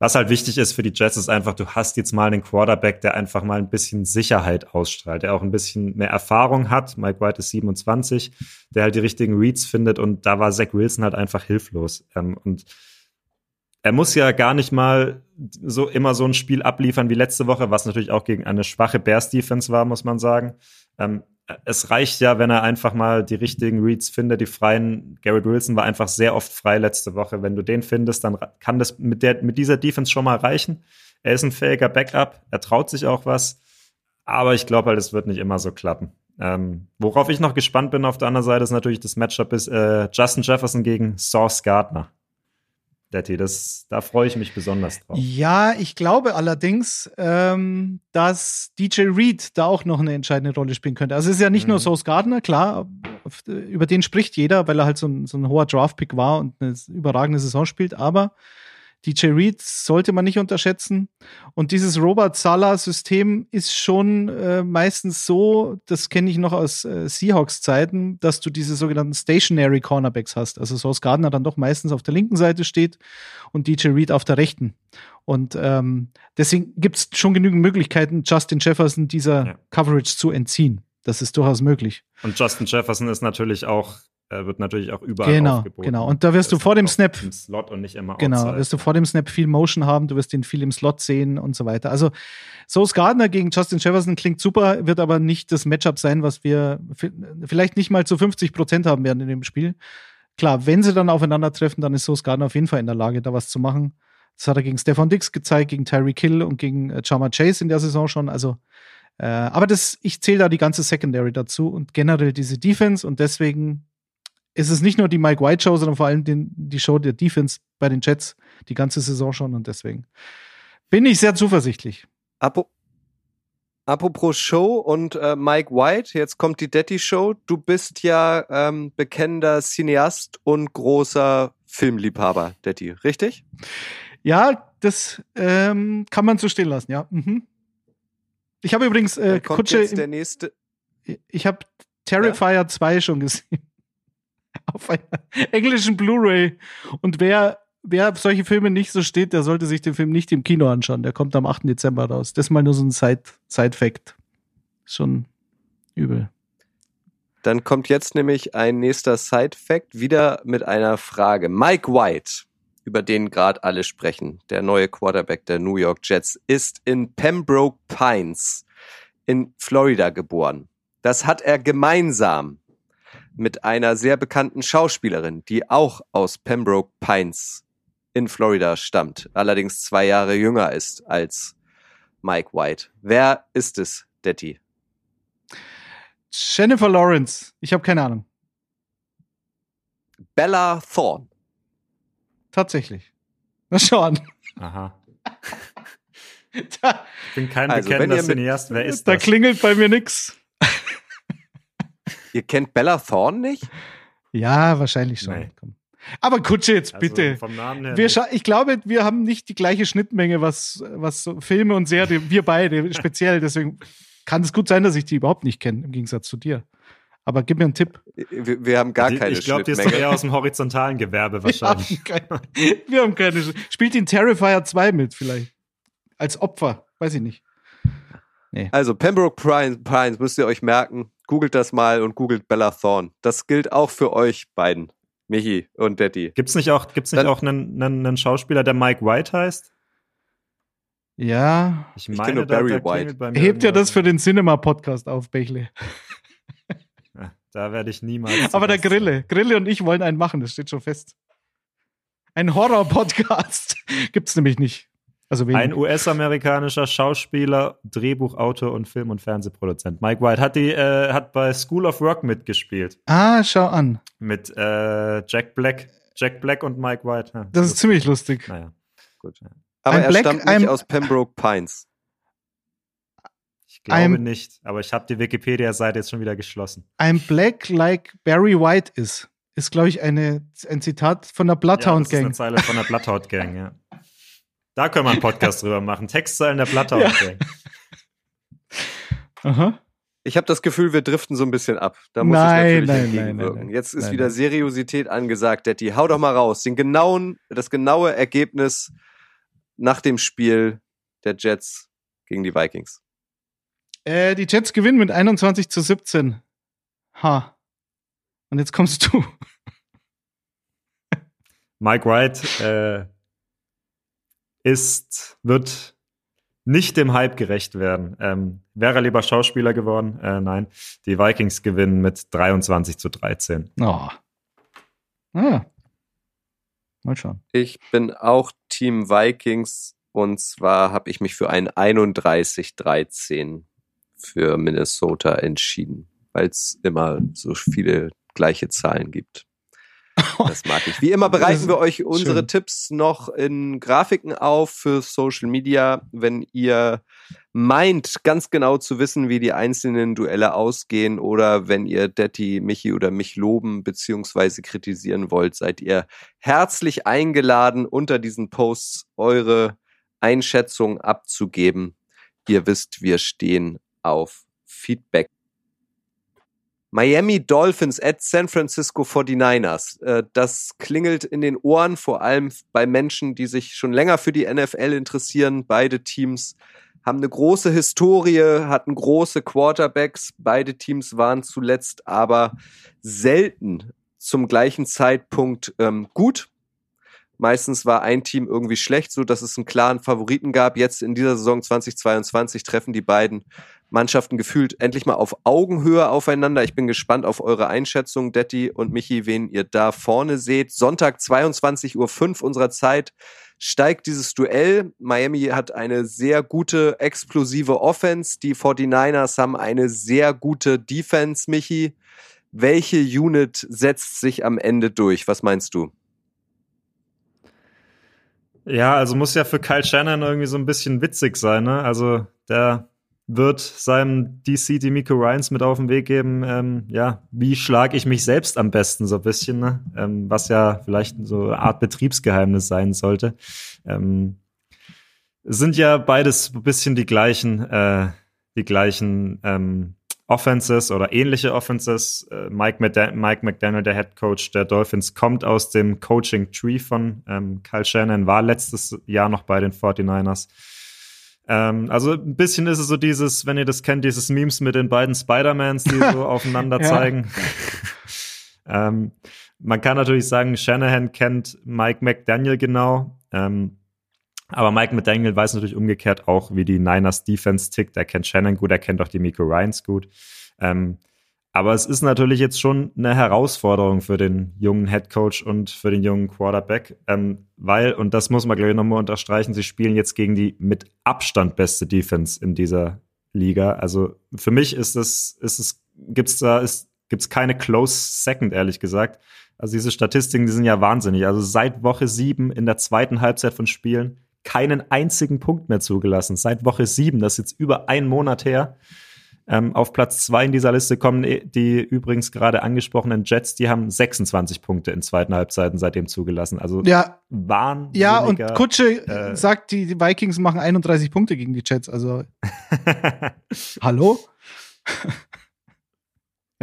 was halt wichtig ist für die Jets, ist einfach, du hast jetzt mal einen Quarterback, der einfach mal ein bisschen Sicherheit ausstrahlt, der auch ein bisschen mehr Erfahrung hat. Mike White ist 27, der halt die richtigen Reads findet und da war Zach Wilson halt einfach hilflos. Ähm, und er muss ja gar nicht mal so immer so ein Spiel abliefern wie letzte Woche, was natürlich auch gegen eine schwache Bears Defense war, muss man sagen. Ähm, es reicht ja, wenn er einfach mal die richtigen Reads findet, die freien. Garrett Wilson war einfach sehr oft frei letzte Woche. Wenn du den findest, dann kann das mit der, mit dieser Defense schon mal reichen. Er ist ein fähiger Backup. Er traut sich auch was. Aber ich glaube halt, es wird nicht immer so klappen. Ähm, worauf ich noch gespannt bin auf der anderen Seite ist natürlich das Matchup ist äh, Justin Jefferson gegen Sauce Gardner. Detti. Das, da freue ich mich besonders drauf. Ja, ich glaube allerdings, ähm, dass DJ Reed da auch noch eine entscheidende Rolle spielen könnte. Also es ist ja nicht mhm. nur Sauce Gardner, klar, über den spricht jeder, weil er halt so ein, so ein hoher Draftpick war und eine überragende Saison spielt, aber DJ Reed sollte man nicht unterschätzen. Und dieses Robert Sala-System ist schon äh, meistens so, das kenne ich noch aus äh, Seahawks-Zeiten, dass du diese sogenannten Stationary Cornerbacks hast. Also Sauce Gardner dann doch meistens auf der linken Seite steht und DJ Reed auf der rechten. Und ähm, deswegen gibt es schon genügend Möglichkeiten, Justin Jefferson dieser ja. Coverage zu entziehen. Das ist durchaus möglich. Und Justin Jefferson ist natürlich auch wird natürlich auch überall genau, aufgeboten. Genau, und da wirst du vor dem Snap im Slot und nicht immer Genau, outside. wirst du vor dem Snap viel Motion haben, du wirst ihn viel im Slot sehen und so weiter. Also Sauce Gardner gegen Justin Jefferson klingt super, wird aber nicht das Matchup sein, was wir vielleicht nicht mal zu 50 Prozent haben werden in dem Spiel. Klar, wenn sie dann aufeinandertreffen, dann ist Sauce Gardner auf jeden Fall in der Lage, da was zu machen. Das hat er gegen Stefan Dix gezeigt, gegen Terry Kill und gegen äh, Chama Chase in der Saison schon. Also, äh, aber das, ich zähle da die ganze Secondary dazu und generell diese Defense und deswegen es ist nicht nur die Mike White Show, sondern vor allem den, die Show der Defense bei den Jets die ganze Saison schon und deswegen bin ich sehr zuversichtlich. Apo Apropos Show und äh, Mike White, jetzt kommt die Detti Show. Du bist ja ähm, bekennender Cineast und großer Filmliebhaber, Detti, richtig? Ja, das ähm, kann man so stehen lassen, ja. Mhm. Ich habe übrigens äh, Kutsche. Jetzt der nächste. Ich habe Terrifier ja? 2 schon gesehen auf einer englischen Blu-ray. Und wer, wer auf solche Filme nicht so steht, der sollte sich den Film nicht im Kino anschauen. Der kommt am 8. Dezember raus. Das ist mal nur so ein Side-Fact. Schon übel. Dann kommt jetzt nämlich ein nächster Side-Fact, wieder mit einer Frage. Mike White, über den gerade alle sprechen, der neue Quarterback der New York Jets, ist in Pembroke Pines in Florida geboren. Das hat er gemeinsam mit einer sehr bekannten Schauspielerin, die auch aus Pembroke Pines in Florida stammt, allerdings zwei Jahre jünger ist als Mike White. Wer ist es, Detti? Jennifer Lawrence. Ich habe keine Ahnung. Bella Thorne. Tatsächlich. Na schau an. Aha. Da, Ich bin kein Also, bekennender Cineast. Wer ist da das? klingelt bei mir nix. Ihr kennt Bella Thorne nicht? Ja, wahrscheinlich schon. Nee. Komm. Aber Kutsche jetzt Also bitte. vom Namen her. Wir nicht. scha- ich glaube, wir haben nicht die gleiche Schnittmenge, was, was so Filme und Serien, wir beide speziell. Deswegen kann es gut sein, dass ich die überhaupt nicht kenne, im Gegensatz zu dir. Aber gib mir einen Tipp. Wir, wir haben gar Die- keine ich glaube, die ist doch eher aus dem horizontalen Gewerbe Wir wahrscheinlich. haben keine, wir haben keine. Spielt in Terrifier 2 mit, vielleicht. Als Opfer. Weiß ich nicht. Also Pembroke Pines, Pines müsst ihr euch merken. Googelt das mal und googelt Bella Thorne. Das gilt auch für euch beiden, Michi und Detti. Gibt's nicht auch, gibt's nicht Dann- auch einen, einen, einen Schauspieler, der Mike White heißt? Ja. Ich meine, nur da- Barry da White. bei mir Hebt ja das für den Cinema-Podcast auf, Bechle. Da werde ich niemals. Aber der Grille. Grille und ich wollen einen machen, das steht schon fest. Ein Horror-Podcast gibt's nämlich nicht. Also. Ein US-amerikanischer Schauspieler, Drehbuchautor und Film- und Fernsehproduzent. Mike White hat, die, äh, hat bei School of Rock mitgespielt. ah, schau an. Mit äh, Jack Black. Jack Black und Mike White. Ja, Das ist ziemlich lustig. Naja. Aber Ein er Black- stammt ein- nicht aus Pembroke Pines. Ich glaube I'm- nicht, aber ich habe die Wikipedia-Seite jetzt schon wieder geschlossen. I'm black like Barry White is. Ist, glaube ich, eine, ein Zitat von der Ja, Bloodhound das ist eine Gang. Zeile von der Bloodhound Gang, ja. Da können wir einen Podcast drüber machen. Textzeilen der Bloodhound Gang. Aha. Ich habe das Gefühl, wir driften so ein bisschen ab. Da muss Nein, ich natürlich nein, entgegenwirken. nein, nein, nein. Jetzt ist Nein, wieder nein. Seriosität angesagt, Detti. Hau doch mal raus. Den genauen, das genaue Ergebnis nach dem Spiel der Jets gegen die Vikings. Äh, die Jets gewinnen mit 21 zu 17. Ha. Und jetzt kommst du. Mike White äh, ist, wird nicht dem Hype gerecht werden. Ähm, wäre er lieber Schauspieler geworden? Äh, nein. Die Vikings gewinnen mit 23 zu 13. Oh. Ah. Mal schauen. Ich bin auch Team Vikings und zwar habe ich mich für ein 31-13 für Minnesota entschieden, weil es immer so viele gleiche Zahlen gibt. Das mag ich. Wie immer bereiten wir euch unsere schön. Tipps noch in Grafiken auf für Social Media. Wenn ihr meint, ganz genau zu wissen, wie die einzelnen Duelle ausgehen oder wenn ihr Detti, Michi oder mich loben beziehungsweise kritisieren wollt, seid ihr herzlich eingeladen, unter diesen Posts eure Einschätzung abzugeben. Ihr wisst, wir stehen auf Feedback. Miami Dolphins at San Francisco 49ers. Äh, Das klingelt in den Ohren, vor allem bei Menschen, die sich schon länger für die NFL interessieren. Beide Teams haben eine große Historie, hatten große Quarterbacks. Beide Teams waren zuletzt aber selten zum gleichen Zeitpunkt ähm, gut. Meistens war ein Team irgendwie schlecht, so dass es einen klaren Favoriten gab. Jetzt in dieser Saison 2022 treffen die beiden Mannschaften gefühlt endlich mal auf Augenhöhe aufeinander. Ich bin gespannt auf eure Einschätzung, Detti und Michi, wen ihr da vorne seht. Sonntag 22.05 Uhr unserer Zeit steigt dieses Duell. Miami hat eine sehr gute, explosive Offense. Die 49ers haben eine sehr gute Defense, Michi. Welche Unit setzt sich am Ende durch? Was meinst du? Ja, also muss ja für Kyle Shannon irgendwie so ein bisschen witzig sein, ne? Also der wird seinem DC Demico Ryans mit auf den Weg geben, ähm, ja, wie schlage ich mich selbst am besten so ein bisschen, ne? ähm, was ja vielleicht so eine Art Betriebsgeheimnis sein sollte. Ähm, sind ja beides ein bisschen die gleichen, äh, die gleichen ähm, Offenses oder ähnliche Offenses. Äh, Mike, McDan Mike McDaniel, der Head Coach der Dolphins, kommt aus dem Coaching Tree von ähm, Kyle Shannon, war letztes Jahr noch bei den 49ers. Ähm, also ein bisschen ist es so dieses, wenn ihr das kennt, dieses Memes mit den beiden Spider-Mans, die so aufeinander Ja. zeigen. ähm, man kann natürlich sagen, Shanahan kennt Mike McDaniel genau. Ähm, aber Mike McDaniel weiß natürlich umgekehrt auch, wie die Niners Defense tickt. Er kennt Shannon gut, er kennt auch die Miko Ryans gut. Ähm, aber es ist natürlich jetzt schon eine Herausforderung für den jungen Head Coach und für den jungen Quarterback, ähm, weil, und das muss man glaube ich nochmal unterstreichen, sie spielen jetzt gegen die mit Abstand beste Defense in dieser Liga. Also für mich ist es, ist es, gibt's da, ist, gibt's keine close second, ehrlich gesagt. Also diese Statistiken, die sind ja wahnsinnig. Also seit Woche sieben in der zweiten Halbzeit von Spielen keinen einzigen Punkt mehr zugelassen. Seit Woche sieben, das ist jetzt über einen Monat her. Ähm, auf Platz zwei in dieser Liste kommen die übrigens gerade angesprochenen Jets, die haben 26 Punkte in zweiten Halbzeiten seitdem zugelassen. Also ja, waren. Ja, und Kutsche äh, sagt, die Vikings machen 31 Punkte gegen die Jets. Also hallo?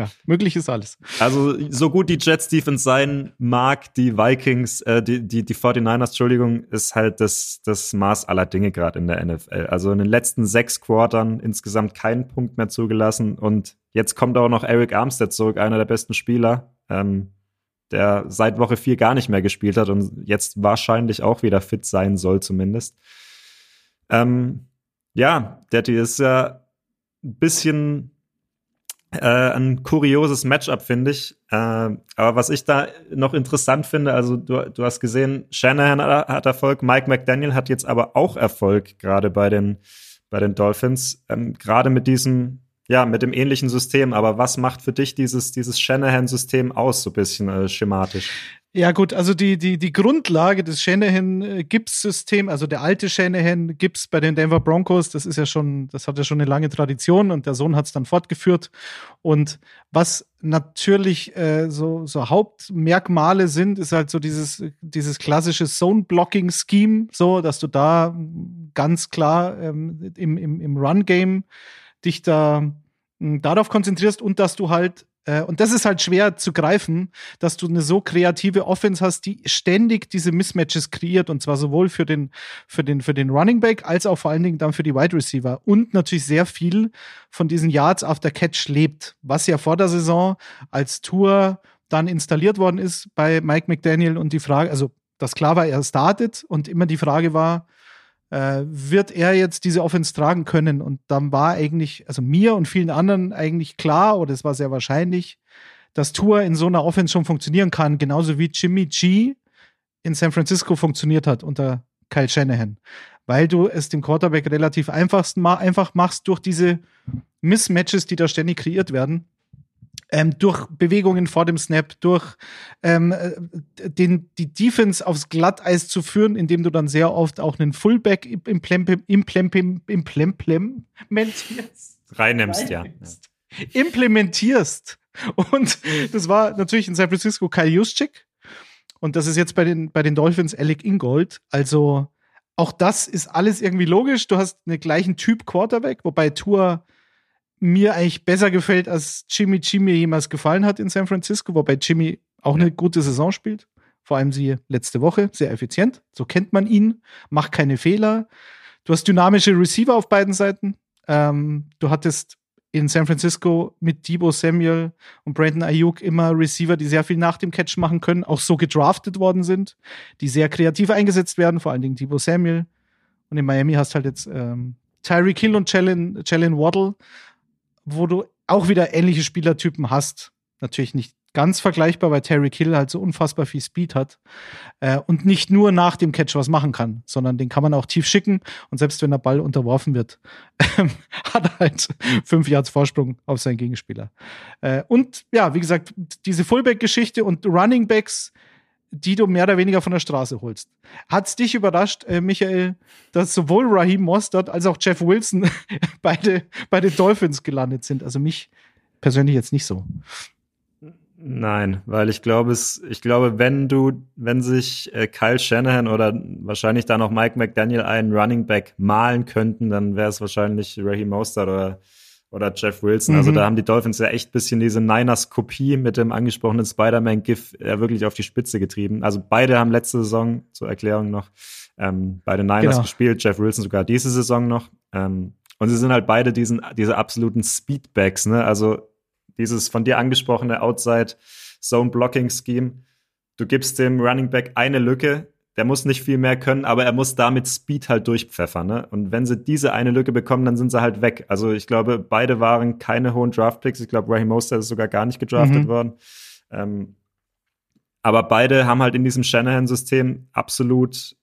Ja, möglich ist alles. Also, so gut die Jets Defense sein mag, die Vikings, äh, die, die, die 49ers, Entschuldigung, ist halt das, das Maß aller Dinge gerade in der NFL. Also in den letzten sechs Quartern insgesamt keinen Punkt mehr zugelassen. Und jetzt kommt auch noch Eric Armstead zurück, einer der besten Spieler, ähm, der seit Woche vier gar nicht mehr gespielt hat und jetzt wahrscheinlich auch wieder fit sein soll, zumindest. Ähm, ja, der ist ja ein bisschen äh, ein kurioses Matchup, finde ich. Äh, aber was ich da noch interessant finde, also du, du hast gesehen, Shanahan hat Erfolg, Mike McDaniel hat jetzt aber auch Erfolg, gerade bei den, bei den Dolphins. Ähm, gerade mit diesem, ja, mit dem ähnlichen System. Aber was macht für dich dieses, dieses Shanahan-System aus, so ein bisschen äh, schematisch? Ja, gut, also die, die, die Grundlage des Shanahan-Gibbs-System, also der alte Shanahan-Gibbs bei den Denver Broncos, das ist ja schon, das hat ja schon eine lange Tradition und der Sohn hat es dann fortgeführt. Und was natürlich äh, so, so Hauptmerkmale sind, ist halt so dieses, dieses klassische Zone-Blocking-Scheme, so, dass du da ganz klar ähm, im, im, im Run-Game dich da darauf konzentrierst und dass du halt äh, und das ist halt schwer zu greifen, dass du eine so kreative Offense hast, die ständig diese Mismatches kreiert und zwar sowohl für den, für den, für den Running Back als auch vor allen Dingen dann für die Wide Receiver. Und natürlich sehr viel von diesen Yards after Catch lebt, was ja vor der Saison als Tour dann installiert worden ist bei Mike McDaniel und die Frage, also das klar war, er startet und immer die Frage war, äh, wird er jetzt diese Offense tragen können? Und dann war eigentlich, also mir und vielen anderen eigentlich klar, oder es war sehr wahrscheinlich, dass Tour in so einer Offense schon funktionieren kann, genauso wie Jimmy G in San Francisco funktioniert hat unter Kyle Shanahan. Weil du es dem Quarterback relativ einfach machst durch diese Mismatches, die da ständig kreiert werden ähm, durch Bewegungen vor dem Snap, durch ähm, äh, den, die Defense aufs Glatteis zu führen, indem du dann sehr oft auch einen Fullback implementierst. Reinnimmst, ja. Implementierst. Und das war natürlich in San Francisco Kyle Juszczyk. Und das ist jetzt bei den, bei den Dolphins Alec Ingold. Also auch das ist alles irgendwie logisch. Du hast einen gleichen Typ Quarterback, wobei Tour mir eigentlich besser gefällt, als Jimmy mir jemals gefallen hat in San Francisco, wobei Jimmy auch eine gute Saison spielt. Vor allem sie letzte Woche, sehr effizient. So kennt man ihn, macht keine Fehler. Du hast dynamische Receiver auf beiden Seiten. Ähm, du hattest in San Francisco mit Debo Samuel und Brandon Ayuk immer Receiver, die sehr viel nach dem Catch machen können, auch so gedraftet worden sind, die sehr kreativ eingesetzt werden, vor allen Dingen Debo Samuel. Und in Miami hast halt jetzt ähm, Tyreek Hill und Jalen Waddle, wo du auch wieder ähnliche Spielertypen hast. Natürlich nicht ganz vergleichbar, weil Terry Kill halt so unfassbar viel Speed hat äh, und nicht nur nach dem Catch was machen kann, sondern den kann man auch tief schicken und selbst wenn der Ball unterworfen wird, hat er halt fünf Yards Vorsprung auf seinen Gegenspieler. Äh, und ja, wie gesagt, diese Fullback-Geschichte und Running Backs, die du mehr oder weniger von der Straße holst. Hat es dich überrascht, äh, Michael, dass sowohl Raheem Mostert als auch Jeff Wilson beide bei den Dolphins gelandet sind? Also mich persönlich jetzt nicht so. Nein, weil ich glaube, es, ich glaube, wenn du, wenn sich äh, Kyle Shanahan oder wahrscheinlich dann auch Mike McDaniel einen Running Back malen könnten, dann wäre es wahrscheinlich Raheem Mostert oder oder Jeff Wilson. Also mhm. Also da haben die Dolphins ja echt bisschen diese Niners-Kopie mit dem angesprochenen Spider-Man-GIF ja wirklich auf die Spitze getrieben. Also beide haben letzte Saison, zur Erklärung noch, ähm, bei den Niners genau. gespielt, Jeff Wilson sogar diese Saison noch. Ähm, und sie sind halt beide diesen, diese absoluten Speedbacks, ne? Also dieses von dir angesprochene Outside Zone Blocking Scheme. Du gibst dem Running Back eine Lücke, der muss nicht viel mehr können, aber er muss damit Speed halt durchpfeffern. Ne? Und wenn sie diese eine Lücke bekommen, dann sind sie halt weg. Also ich glaube, beide waren keine hohen Draftpicks. Ich glaube, Raheem Mostert ist sogar gar nicht gedraftet mhm. worden. Ähm, aber beide haben halt in diesem Shanahan-System absolut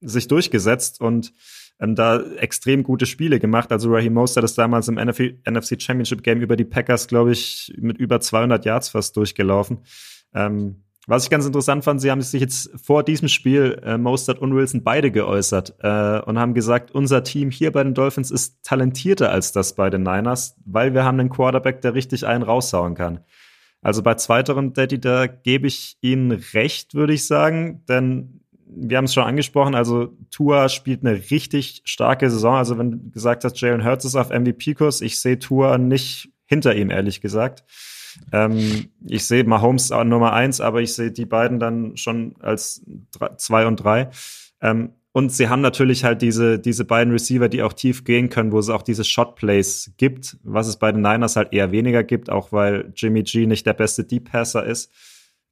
sich durchgesetzt und ähm, da extrem gute Spiele gemacht. Also Raheem Mostert ist damals im NFC, NFC Championship Game über die Packers, glaube ich, mit über 200 Yards fast durchgelaufen. Ähm, Was ich ganz interessant fand, sie haben sich jetzt vor diesem Spiel, äh, Mostert und Wilson, beide geäußert äh, und haben gesagt, unser Team hier bei den Dolphins ist talentierter als das bei den Niners, weil wir haben einen Quarterback, der richtig einen raushauen kann. Also bei zweiterem Daddy, da gebe ich Ihnen recht, würde ich sagen, denn wir haben es schon angesprochen, also Tua spielt eine richtig starke Saison. Also wenn du gesagt hast, Jalen Hurts ist auf MVP-Kurs, ich sehe Tua nicht hinter ihm, ehrlich gesagt. Ähm, ich sehe Mahomes Nummer eins, aber ich sehe die beiden dann schon als drei, zwei und drei. Ähm, und sie haben natürlich halt diese, diese beiden Receiver, die auch tief gehen können, wo es auch diese Shot-Plays gibt, was es bei den Niners halt eher weniger gibt, auch weil Jimmy G nicht der beste Deep-Passer ist.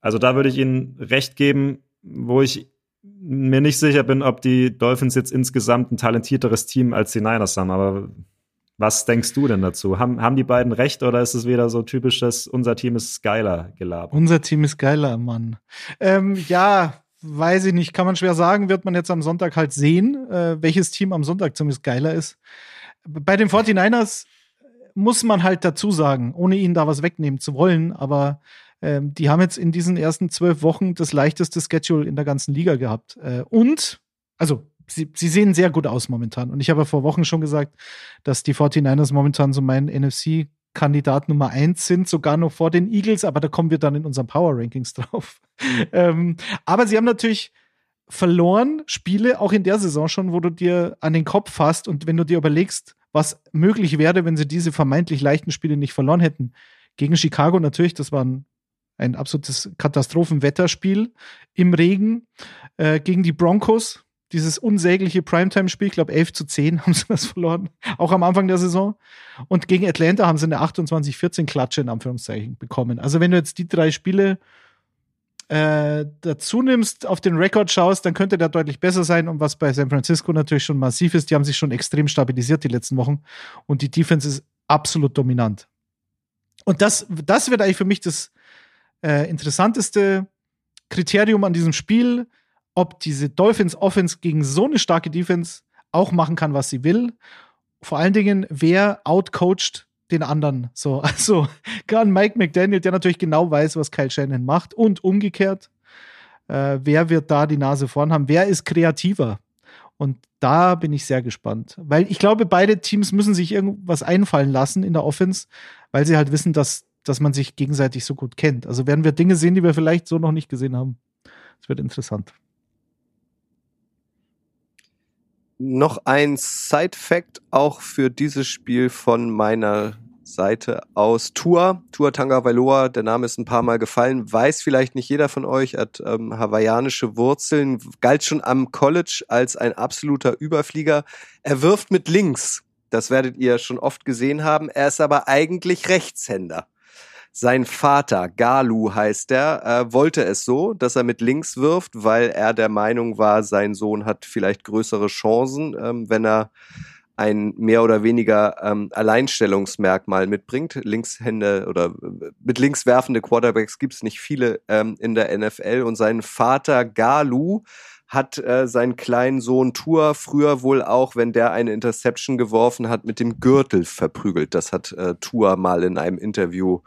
Also da würde ich Ihnen recht geben, wo ich mir nicht sicher bin, ob die Dolphins jetzt insgesamt ein talentierteres Team als die Niners haben, aber was denkst du denn dazu? Haben, haben die beiden recht oder ist es wieder so typisches, unser Team ist geiler gelaber? Unser Team ist geiler, Mann. Ähm, ja, weiß ich nicht, kann man schwer sagen, wird man jetzt am Sonntag halt sehen, äh, welches Team am Sonntag zumindest geiler ist. Bei den 49ers muss man halt dazu sagen, ohne ihnen da was wegnehmen zu wollen, aber ähm, die haben jetzt in diesen ersten zwölf Wochen das leichteste Schedule in der ganzen Liga gehabt. Äh, und, also sie, sie sehen sehr gut aus momentan. Und ich habe ja vor Wochen schon gesagt, dass die 49ers momentan so mein NFC Kandidat Nummer eins sind, sogar noch vor den Eagles, aber da kommen wir dann in unseren Power Rankings drauf. ähm, aber sie haben natürlich verloren Spiele, auch in der Saison schon, wo du dir an den Kopf fasst und wenn du dir überlegst, was möglich wäre, wenn sie diese vermeintlich leichten Spiele nicht verloren hätten. Gegen Chicago natürlich, das war ein, ein absolutes Katastrophenwetterspiel im Regen. Äh, gegen die Broncos, dieses unsägliche Primetime-Spiel, ich glaube 11 zu 10 haben sie das verloren, auch am Anfang der Saison. Und gegen Atlanta haben sie eine 28-14-Klatsche in Anführungszeichen bekommen. Also wenn du jetzt die drei Spiele äh, dazu nimmst, auf den Rekord schaust, dann könnte der deutlich besser sein. Und was bei San Francisco natürlich schon massiv ist, die haben sich schon extrem stabilisiert die letzten Wochen. Und die Defense ist absolut dominant. Und das, das wird eigentlich für mich das äh, interessanteste Kriterium an diesem Spiel ob diese Dolphins Offense gegen so eine starke Defense auch machen kann, was sie will. Vor allen Dingen, wer outcoacht den anderen. So, also gerade Mike McDaniel, der natürlich genau weiß, was Kyle Shannon macht und umgekehrt. Äh, wer wird da die Nase vorn haben? Wer ist kreativer? Und da bin ich sehr gespannt, weil ich glaube, beide Teams müssen sich irgendwas einfallen lassen in der Offense, weil sie halt wissen, dass, dass man sich gegenseitig so gut kennt. Also werden wir Dinge sehen, die wir vielleicht so noch nicht gesehen haben. Das wird interessant. Noch ein Side-Fact auch für dieses Spiel von meiner Seite aus. Tua, Tua Tanga Vailoa, der Name ist ein paar Mal gefallen, weiß vielleicht nicht jeder von euch, hat ähm, hawaiianische Wurzeln, galt schon am College als ein absoluter Überflieger. Er wirft mit links, das werdet ihr schon oft gesehen haben, er ist aber eigentlich Rechtshänder. Sein Vater, Galu heißt er, äh, wollte es so, dass er mit links wirft, weil er der Meinung war, sein Sohn hat vielleicht größere Chancen, ähm, wenn er ein mehr oder weniger ähm, Alleinstellungsmerkmal mitbringt. Linkshände oder äh, mit links werfende Quarterbacks gibt es nicht viele ähm, in der NFL. Und sein Vater Galu hat äh, seinen kleinen Sohn Tour früher wohl auch, wenn der eine Interception geworfen hat, mit dem Gürtel verprügelt. Das hat äh, Tour mal in einem Interview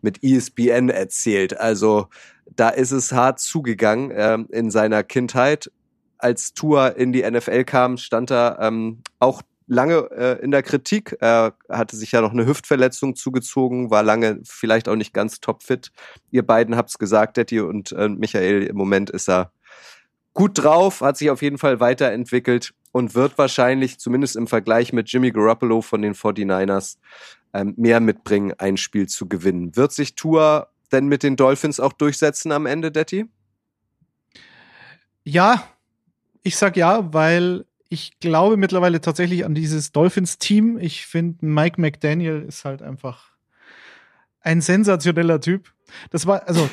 mit ESPN erzählt. Also da ist es hart zugegangen äh, in seiner Kindheit. Als Tour in die NFL kam, stand er ähm, auch lange äh, in der Kritik. Er hatte sich ja noch eine Hüftverletzung zugezogen, war lange vielleicht auch nicht ganz topfit. Ihr beiden habt's gesagt, Detti und äh, Michael. Im Moment ist er gut drauf, hat sich auf jeden Fall weiterentwickelt und wird wahrscheinlich, zumindest im Vergleich mit Jimmy Garoppolo von den 49ers, ähm, mehr mitbringen, ein Spiel zu gewinnen. Wird sich Tua denn mit den Dolphins auch durchsetzen am Ende, Detti? Ja, ich sag ja, weil ich glaube mittlerweile tatsächlich an dieses Dolphins-Team. Ich finde, Mike McDaniel ist halt einfach ein sensationeller Typ. Das war, also,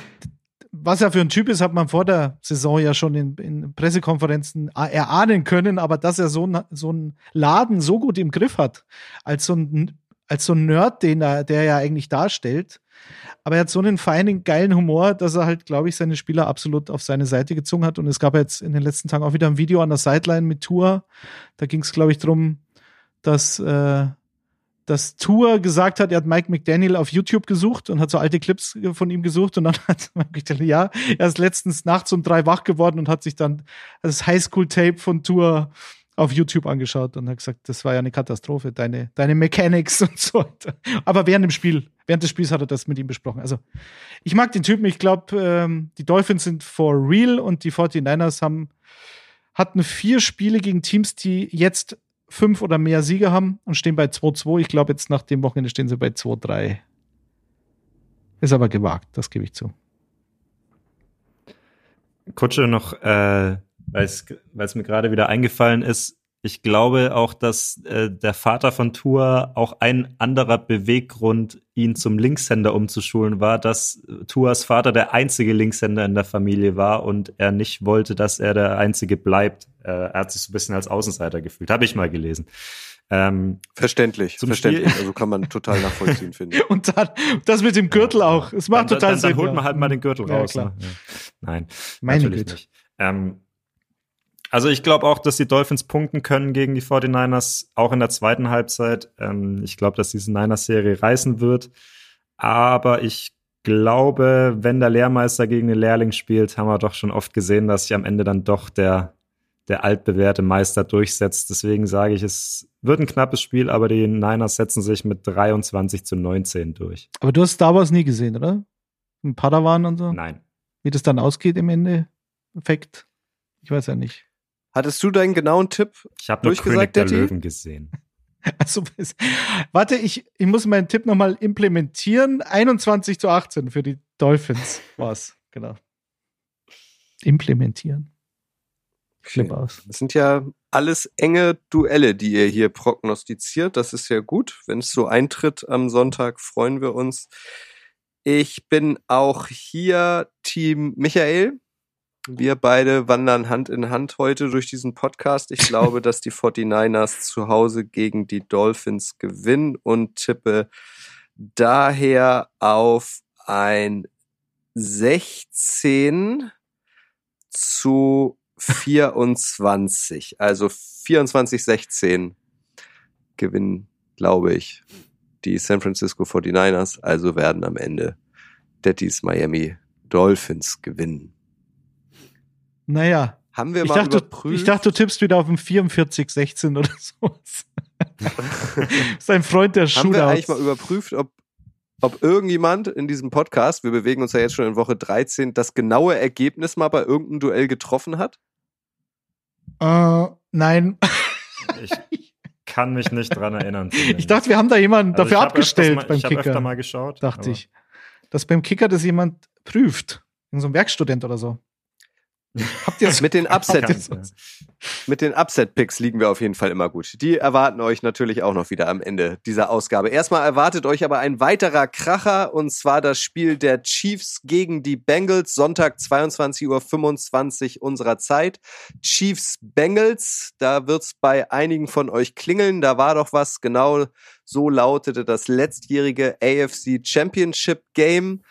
was er für ein Typ ist, hat man vor der Saison ja schon in, in Pressekonferenzen erahnen können, aber dass er so, so einen Laden so gut im Griff hat, als so ein, als so ein Nerd, den er, der er eigentlich darstellt. Aber er hat so einen feinen, geilen Humor, dass er halt, glaube ich, seine Spieler absolut auf seine Seite gezogen hat. Und es gab jetzt in den letzten Tagen auch wieder ein Video an der Sideline mit Tour. Da ging es, glaube ich, darum, dass, äh, dass Tour gesagt hat, er hat Mike McDaniel auf YouTube gesucht und hat so alte Clips von ihm gesucht und dann hat Mike McDaniel, ja, er ist letztens nachts um drei wach geworden und hat sich dann das Highschool-Tape von Tour auf YouTube angeschaut und hat gesagt, das war ja eine Katastrophe, deine, deine Mechanics und so weiter. Aber während dem Spiel, während des Spiels hat er das mit ihm besprochen. Also, ich mag den Typen. Ich glaube, ähm, die Dolphins sind for real und die 49ers haben, hatten vier Spiele gegen Teams, die jetzt fünf oder mehr Siege haben und stehen bei 2-2. Ich glaube, jetzt nach dem Wochenende stehen sie bei 2-3. Ist aber gewagt, das gebe ich zu. Kutsche noch, äh, weil es mir gerade wieder eingefallen ist, ich glaube auch, dass äh, der Vater von Tua auch ein anderer Beweggrund, ihn zum Linkshänder umzuschulen, war, dass Tuas Vater der einzige Linkshänder in der Familie war und er nicht wollte, dass er der einzige bleibt. Äh, er hat sich so ein bisschen als Außenseiter gefühlt, habe ich mal gelesen. Ähm, verständlich, verständlich. Also kann man total nachvollziehen, finde ich. Und dann das mit dem Gürtel auch. Es macht dann, total dann, Sinn. Dann holt man halt mal den Gürtel ja, raus. Klar. Ne? Ja. Nein, Meine natürlich Güte. nicht. Ähm, also ich glaube auch, dass die Dolphins punkten können gegen die 49ers, auch in der zweiten Halbzeit. Ähm, ich glaube, dass diese Niners-Serie reißen wird. Aber ich glaube, wenn der Lehrmeister gegen den Lehrling spielt, haben wir doch schon oft gesehen, dass sich am Ende dann doch der, der altbewährte Meister durchsetzt. Deswegen sage ich, es wird ein knappes Spiel, aber die Niners setzen sich mit 23 zu 19 durch. Aber du hast Star Wars nie gesehen, oder? Ein Padawan und so? Nein. Wie das dann ausgeht im Endeffekt? Ich weiß ja nicht. Hattest du deinen genauen Tipp? Ich habe nur König Durchgesagt, der Daddy? Löwen gesehen. Also, es- warte, ich, ich muss meinen Tipp nochmal implementieren. 21 zu 18 für die Dolphins war's, genau. Implementieren. Schlimm aus. Das sind ja alles enge Duelle, die ihr hier prognostiziert. Das ist ja gut. Wenn es so eintritt am Sonntag, freuen wir uns. Ich bin auch hier Team Michael. Wir beide wandern Hand in Hand heute durch diesen Podcast. Ich glaube, dass die 49ers zu Hause gegen die Dolphins gewinnen und tippe daher auf ein 16 zu 24. Also 24-16 gewinnen, glaube ich, die San Francisco 49ers. Also werden am Ende Daddy's Miami Dolphins gewinnen. Naja, Haben wir ich mal dachte, überprüft? ich dachte, du tippst wieder auf ein 44-16 oder sowas. das ist ein Freund der haben wir eigentlich mal überprüft, ob, ob irgendjemand in diesem Podcast, wir bewegen uns ja jetzt schon in Woche 13, das genaue Ergebnis mal bei irgendeinem Duell getroffen hat? Äh, nein. Ich kann mich nicht dran erinnern. Ich dachte, wir haben da jemanden Also ich dafür abgestellt mal, beim Ich habe öfter Kicker. mal geschaut. dachte ich. Dass beim Kicker das jemand prüft. In so einem Werkstudent oder so. Habt ihr Mit den Upset, mit den Upset-Picks liegen wir auf jeden Fall immer gut. Die erwarten euch natürlich auch noch wieder am Ende dieser Ausgabe. Erstmal erwartet euch aber ein weiterer Kracher und zwar das Spiel der Chiefs gegen die Bengals. Sonntag 22.25 Uhr unserer Zeit. Chiefs Bengals, da wird's bei einigen von euch klingeln. Da war doch was, genau so lautete das letztjährige AFC Championship Game.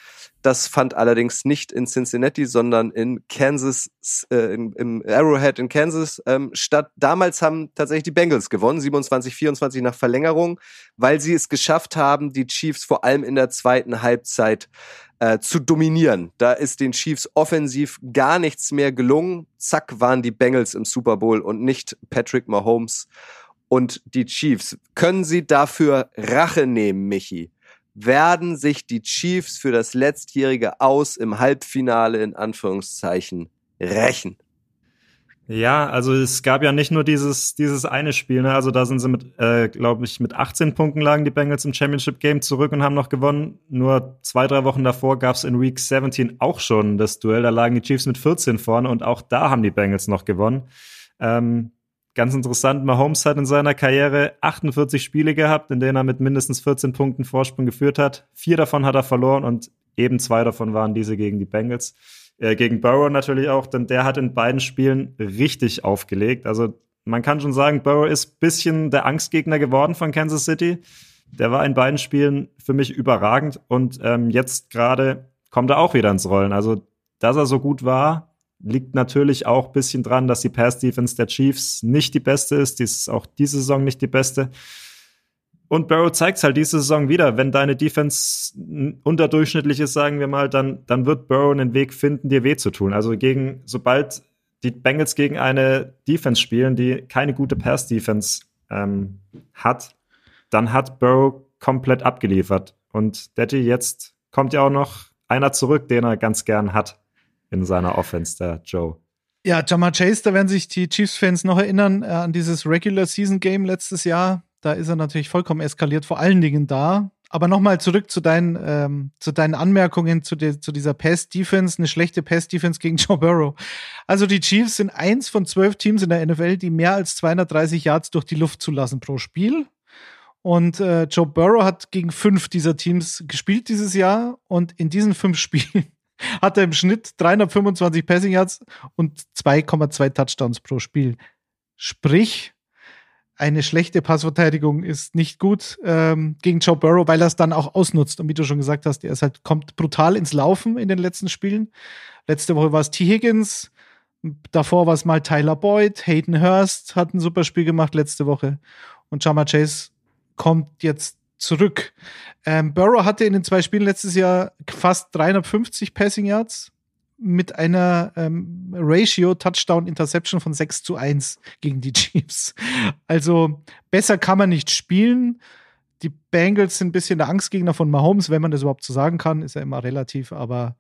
Das fand allerdings nicht in Cincinnati, sondern in Kansas, äh, in, im Arrowhead in Kansas ähm, statt. Damals haben tatsächlich die Bengals gewonnen, 27-24 nach Verlängerung, weil sie es geschafft haben, die Chiefs vor allem in der zweiten Halbzeit äh, zu dominieren. Da ist den Chiefs offensiv gar nichts mehr gelungen. Zack waren die Bengals im Super Bowl und nicht Patrick Mahomes und die Chiefs. Können sie dafür Rache nehmen, Michi? werden sich die Chiefs für das letztjährige Aus im Halbfinale in Anführungszeichen rächen. Ja, also es gab ja nicht nur dieses, dieses eine Spiel, ne? Also da sind sie mit, äh, glaube ich, mit 18 Punkten lagen die Bengals im Championship Game zurück und haben noch gewonnen. Nur zwei, drei Wochen davor gab es in Week 17 auch schon das Duell. Da lagen die Chiefs mit 14 vorne und auch da haben die Bengals noch gewonnen. Ähm, ganz interessant, Mahomes hat in seiner Karriere 48 Spiele gehabt, in denen er mit mindestens 14 Punkten Vorsprung geführt hat. Vier davon hat er verloren und eben zwei davon waren diese gegen die Bengals. Äh, gegen Burrow natürlich auch, denn der hat in beiden Spielen richtig aufgelegt. Also man kann schon sagen, Burrow ist bisschen der Angstgegner geworden von Kansas City. Der war in beiden Spielen für mich überragend und ähm, jetzt gerade kommt er auch wieder ins Rollen. Also, dass er so gut war, liegt natürlich auch ein bisschen dran, dass die Pass-Defense der Chiefs nicht die beste ist. Die ist auch diese Saison nicht die beste. Und Barrow zeigt halt diese Saison wieder. Wenn deine Defense unterdurchschnittlich ist, sagen wir mal, dann, dann wird Burrow einen Weg finden, dir weh zu tun. Also gegen, sobald die Bengals gegen eine Defense spielen, die keine gute Pass-Defense ähm, hat, dann hat Burrow komplett abgeliefert. Und Daddy, jetzt kommt ja auch noch einer zurück, den er ganz gern hat in seiner Offense, der Joe. Ja, Jamar Chase, da werden sich die Chiefs-Fans noch erinnern äh, an dieses Regular Season Game letztes Jahr. Da ist er natürlich vollkommen eskaliert, vor allen Dingen da. Aber nochmal zurück zu deinen, ähm, zu deinen Anmerkungen zu, de, zu dieser Pass-Defense, eine schlechte Pass-Defense gegen Joe Burrow. Also die Chiefs sind eins von zwölf Teams in der NFL, die mehr als 230 Yards durch die Luft zulassen pro Spiel. Und äh, Joe Burrow hat gegen fünf dieser Teams gespielt dieses Jahr und in diesen fünf Spielen hat er im Schnitt 325 Passing Yards und 2,2 Touchdowns pro Spiel. Sprich, eine schlechte Passverteidigung ist nicht gut ähm, gegen Joe Burrow, weil er es dann auch ausnutzt. Und wie du schon gesagt hast, er ist halt, kommt brutal ins Laufen in den letzten Spielen. Letzte Woche war es T. Higgins, davor war es mal Tyler Boyd, Hayden Hurst hat ein super Spiel gemacht letzte Woche. Und Jama Chase kommt jetzt zurück. Ähm, Burrow hatte in den zwei Spielen letztes Jahr fast 350 Passing Yards mit einer ähm, Ratio Touchdown Interception von 6 zu 1 gegen die Chiefs. Also besser kann man nicht spielen. Die Bengals sind ein bisschen der Angstgegner von Mahomes, wenn man das überhaupt so sagen kann, ist ja immer relativ, aber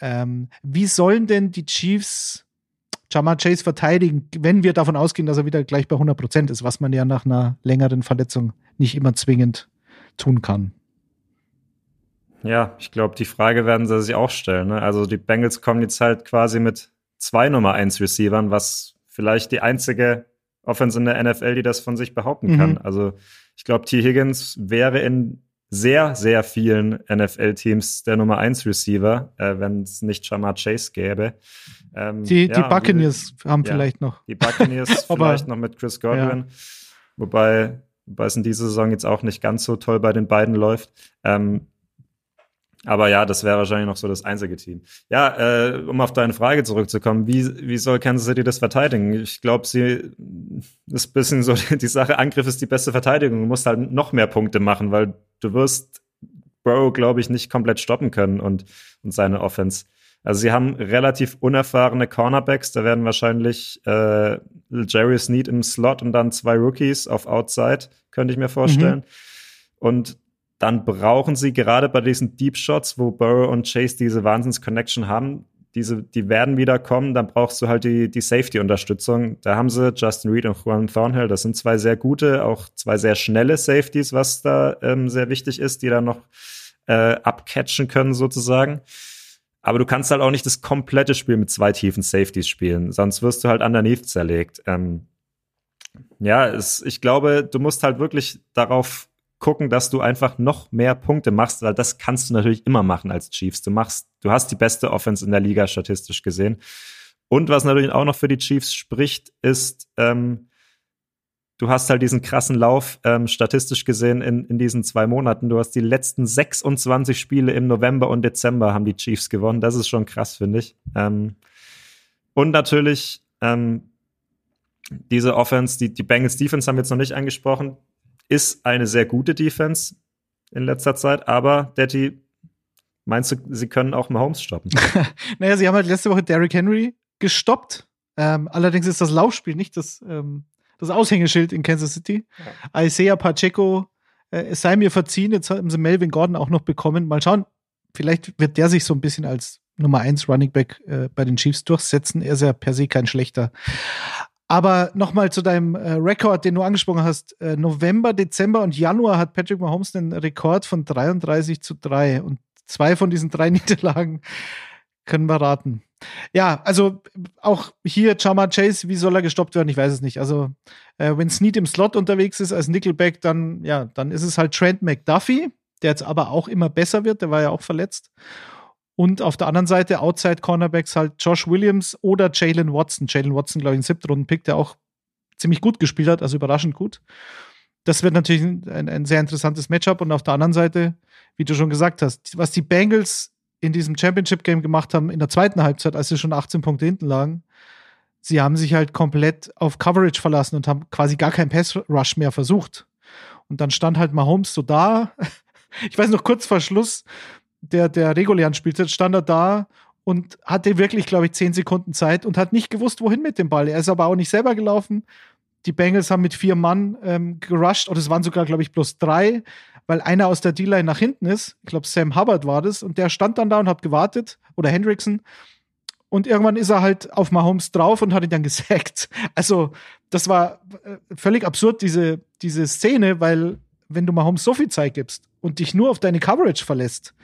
ähm, wie sollen denn die Chiefs Jamar Chase verteidigen, wenn wir davon ausgehen, dass er wieder gleich bei 100 Prozent ist, was man ja nach einer längeren Verletzung nicht immer zwingend tun kann? Ja, ich glaube, die Frage werden sie sich auch stellen. Ne? Also die Bengals kommen jetzt halt quasi mit zwei Nummer 1 Receivern, was vielleicht die einzige Offense in der NFL, die das von sich behaupten mhm. kann. Also ich glaube, T. Higgins wäre in sehr, sehr vielen NFL-Teams der Nummer 1 Receiver, äh, wenn es nicht Jamar Chase gäbe. Ähm, die, ja, die Buccaneers haben ja, vielleicht noch. Die Buccaneers vielleicht noch mit Chris Godwin. Ja. Wobei, wobei es in dieser Saison jetzt auch nicht ganz so toll bei den beiden läuft. Ähm, aber ja, das wäre wahrscheinlich noch so das einzige Team. Ja, äh, um auf deine Frage zurückzukommen, wie, wie soll Kansas City das verteidigen? Ich glaube, sie ist ein bisschen so die Sache, Angriff ist die beste Verteidigung. Du musst halt noch mehr Punkte machen, weil du wirst Burrow, glaube ich, nicht komplett stoppen können und, und seine Offense. Also sie haben relativ unerfahrene Cornerbacks. Da werden wahrscheinlich äh, Jerry Sneed im Slot und dann zwei Rookies auf Outside, könnte ich mir vorstellen. Mhm. Und dann brauchen sie gerade bei diesen Deep Shots, wo Burrow und Chase diese Wahnsinns-Connection haben, diese, die werden wieder kommen, dann brauchst du halt die, die Safety-Unterstützung. Da haben sie Justin Reed und Juan Thornhill. Das sind zwei sehr gute, auch zwei sehr schnelle Safeties, was da ähm, sehr wichtig ist, die dann noch äh, abcatchen können sozusagen. Aber du kannst halt auch nicht das komplette Spiel mit zwei tiefen Safeties spielen, sonst wirst du halt underneath zerlegt. Ähm, ja, es, ich glaube, du musst halt wirklich darauf gucken, dass du einfach noch mehr Punkte machst, weil das kannst du natürlich immer machen als Chiefs. Du machst, du hast die beste Offense in der Liga statistisch gesehen. Und was natürlich auch noch für die Chiefs spricht, ist, ähm, du hast halt diesen krassen Lauf ähm, statistisch gesehen in, in diesen zwei Monaten. Du hast die letzten 26 Spiele im November und Dezember haben die Chiefs gewonnen. Das ist schon krass, finde ich. Ähm, und natürlich ähm, diese Offense, die, die Bengals Defense haben wir jetzt noch nicht angesprochen ist eine sehr gute Defense in letzter Zeit, aber Daddy, meinst du, sie können auch Mahomes stoppen? naja, sie haben halt letzte Woche Derrick Henry gestoppt. Ähm, allerdings ist das Laufspiel nicht das, ähm, das Aushängeschild in Kansas City. Ja. Isaiah Pacheco, äh, es sei mir verziehen, jetzt haben sie Melvin Gordon auch noch bekommen. Mal schauen, vielleicht wird der sich so ein bisschen als Nummer 1 Running Back äh, bei den Chiefs durchsetzen. Er ist ja per se kein schlechter. Aber nochmal zu deinem äh, Rekord, den du angesprochen hast. Äh, November, Dezember und Januar hat Patrick Mahomes einen Rekord von 33 zu 3. Und zwei von diesen drei Niederlagen können wir raten. Ja, also auch hier Chama Chase, wie soll er gestoppt werden? Ich weiß es nicht. Also, äh, wenn Snead im Slot unterwegs ist als Nickelback, dann, ja, dann ist es halt Trent McDuffie, der jetzt aber auch immer besser wird, der war ja auch verletzt. Und auf der anderen Seite Outside Cornerbacks halt Josh Williams oder Jalen Watson. Jalen Watson, glaube ich, ein siebter Runden-Pick, der auch ziemlich gut gespielt hat, also überraschend gut. Das wird natürlich ein, ein, sehr interessantes Matchup. Und auf der anderen Seite, wie du schon gesagt hast, was die Bengals in diesem Championship-Game gemacht haben in der zweiten Halbzeit, als sie schon 18 Punkte hinten lagen, sie haben sich halt komplett auf Coverage verlassen und haben quasi gar keinen Pass-Rush mehr versucht. Und dann stand halt Mahomes so da. Ich weiß noch kurz vor Schluss der, der regulären Spielzeit stand er da und hatte wirklich, glaube ich, zehn Sekunden Zeit und hat nicht gewusst, wohin mit dem Ball. Er ist aber auch nicht selber gelaufen. Die Bengals haben mit vier Mann ähm, gerusht und es waren sogar, glaube ich, bloß drei, weil einer aus der D-Line nach hinten ist. Ich glaube, Sam Hubbard war das und der stand dann da und hat gewartet oder Hendrickson. Und irgendwann ist er halt auf Mahomes drauf und hat ihn dann gesackt. Also, das war äh, völlig absurd, diese, diese Szene, weil wenn du Mahomes so viel Zeit gibst und dich nur auf deine Coverage verlässt,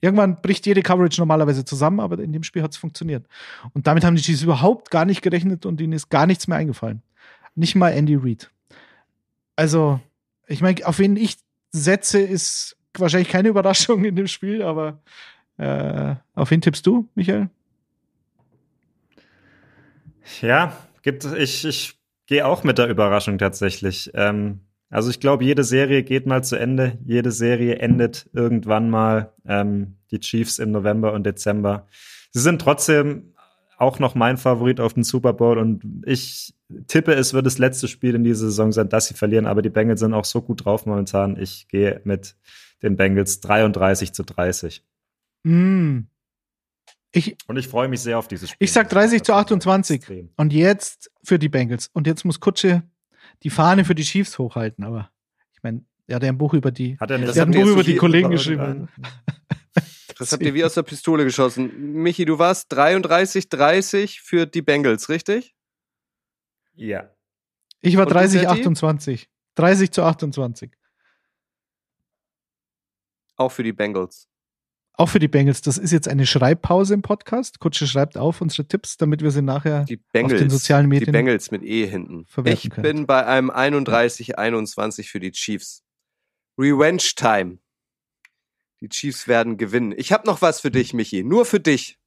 irgendwann bricht jede Coverage normalerweise zusammen, aber in dem Spiel hat es funktioniert. Und damit haben die Chiefs überhaupt gar nicht gerechnet und ihnen ist gar nichts mehr eingefallen. Nicht mal Andy Reid. Also, ich meine, auf wen ich setze, ist wahrscheinlich keine Überraschung in dem Spiel, aber äh, auf wen tippst du, Michael? Ja, gibt ich, ich gehe auch mit der Überraschung tatsächlich. Ähm, also ich glaube, jede Serie geht mal zu Ende. Jede Serie endet irgendwann mal. Ähm, die Chiefs im November und Dezember. Sie sind trotzdem auch noch mein Favorit auf den Super Bowl und ich tippe, es wird das letzte Spiel in dieser Saison sein, dass sie verlieren, aber die Bengals sind auch so gut drauf momentan. Ich gehe mit den Bengals 33 zu 30. Mm. Ich, und ich freue mich sehr auf dieses Spiel. Ich sag 30 zu 28. Und jetzt für die Bengals. Und jetzt muss Kutsche die Fahne für die Chiefs hochhalten, aber ich meine, er hat ja ein Buch über die, hat er nicht, der hat ein Buch über die Kollegen geschrieben. Das habt ihr wie aus der Pistole geschossen. Michi, du warst 33, 30 für die Bengals, richtig? Ja. Ich war 30, 28. 30 zu 28. Auch für die Bengals. Auch für die Bengals. Das ist jetzt eine Schreibpause im Podcast. Kutsche schreibt auf unsere Tipps, damit wir sie nachher die Bengals, auf den sozialen Medien. Die Bengals mit E hinten. Ich können. bin bei einem 31-21 für die Chiefs. Revenge Time. Die Chiefs werden gewinnen. Ich habe noch was für dich, Michi. Nur für dich.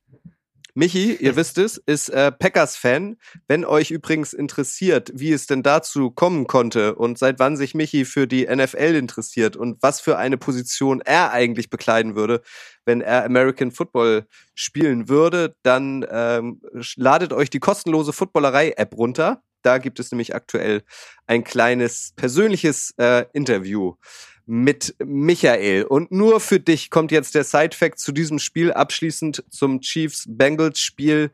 Michi, ihr wisst es, ist äh, Packers-Fan. Wenn euch übrigens interessiert, wie es denn dazu kommen konnte und seit wann sich Michi für die NFL interessiert und was für eine Position er eigentlich bekleiden würde, wenn er American Football spielen würde, dann ähm, ladet euch die kostenlose Footballerei-App runter. Da gibt es nämlich aktuell ein kleines persönliches äh, Interview mit Michael. Und nur für dich kommt jetzt der Side-Fact zu diesem Spiel abschließend zum Chiefs-Bengals-Spiel.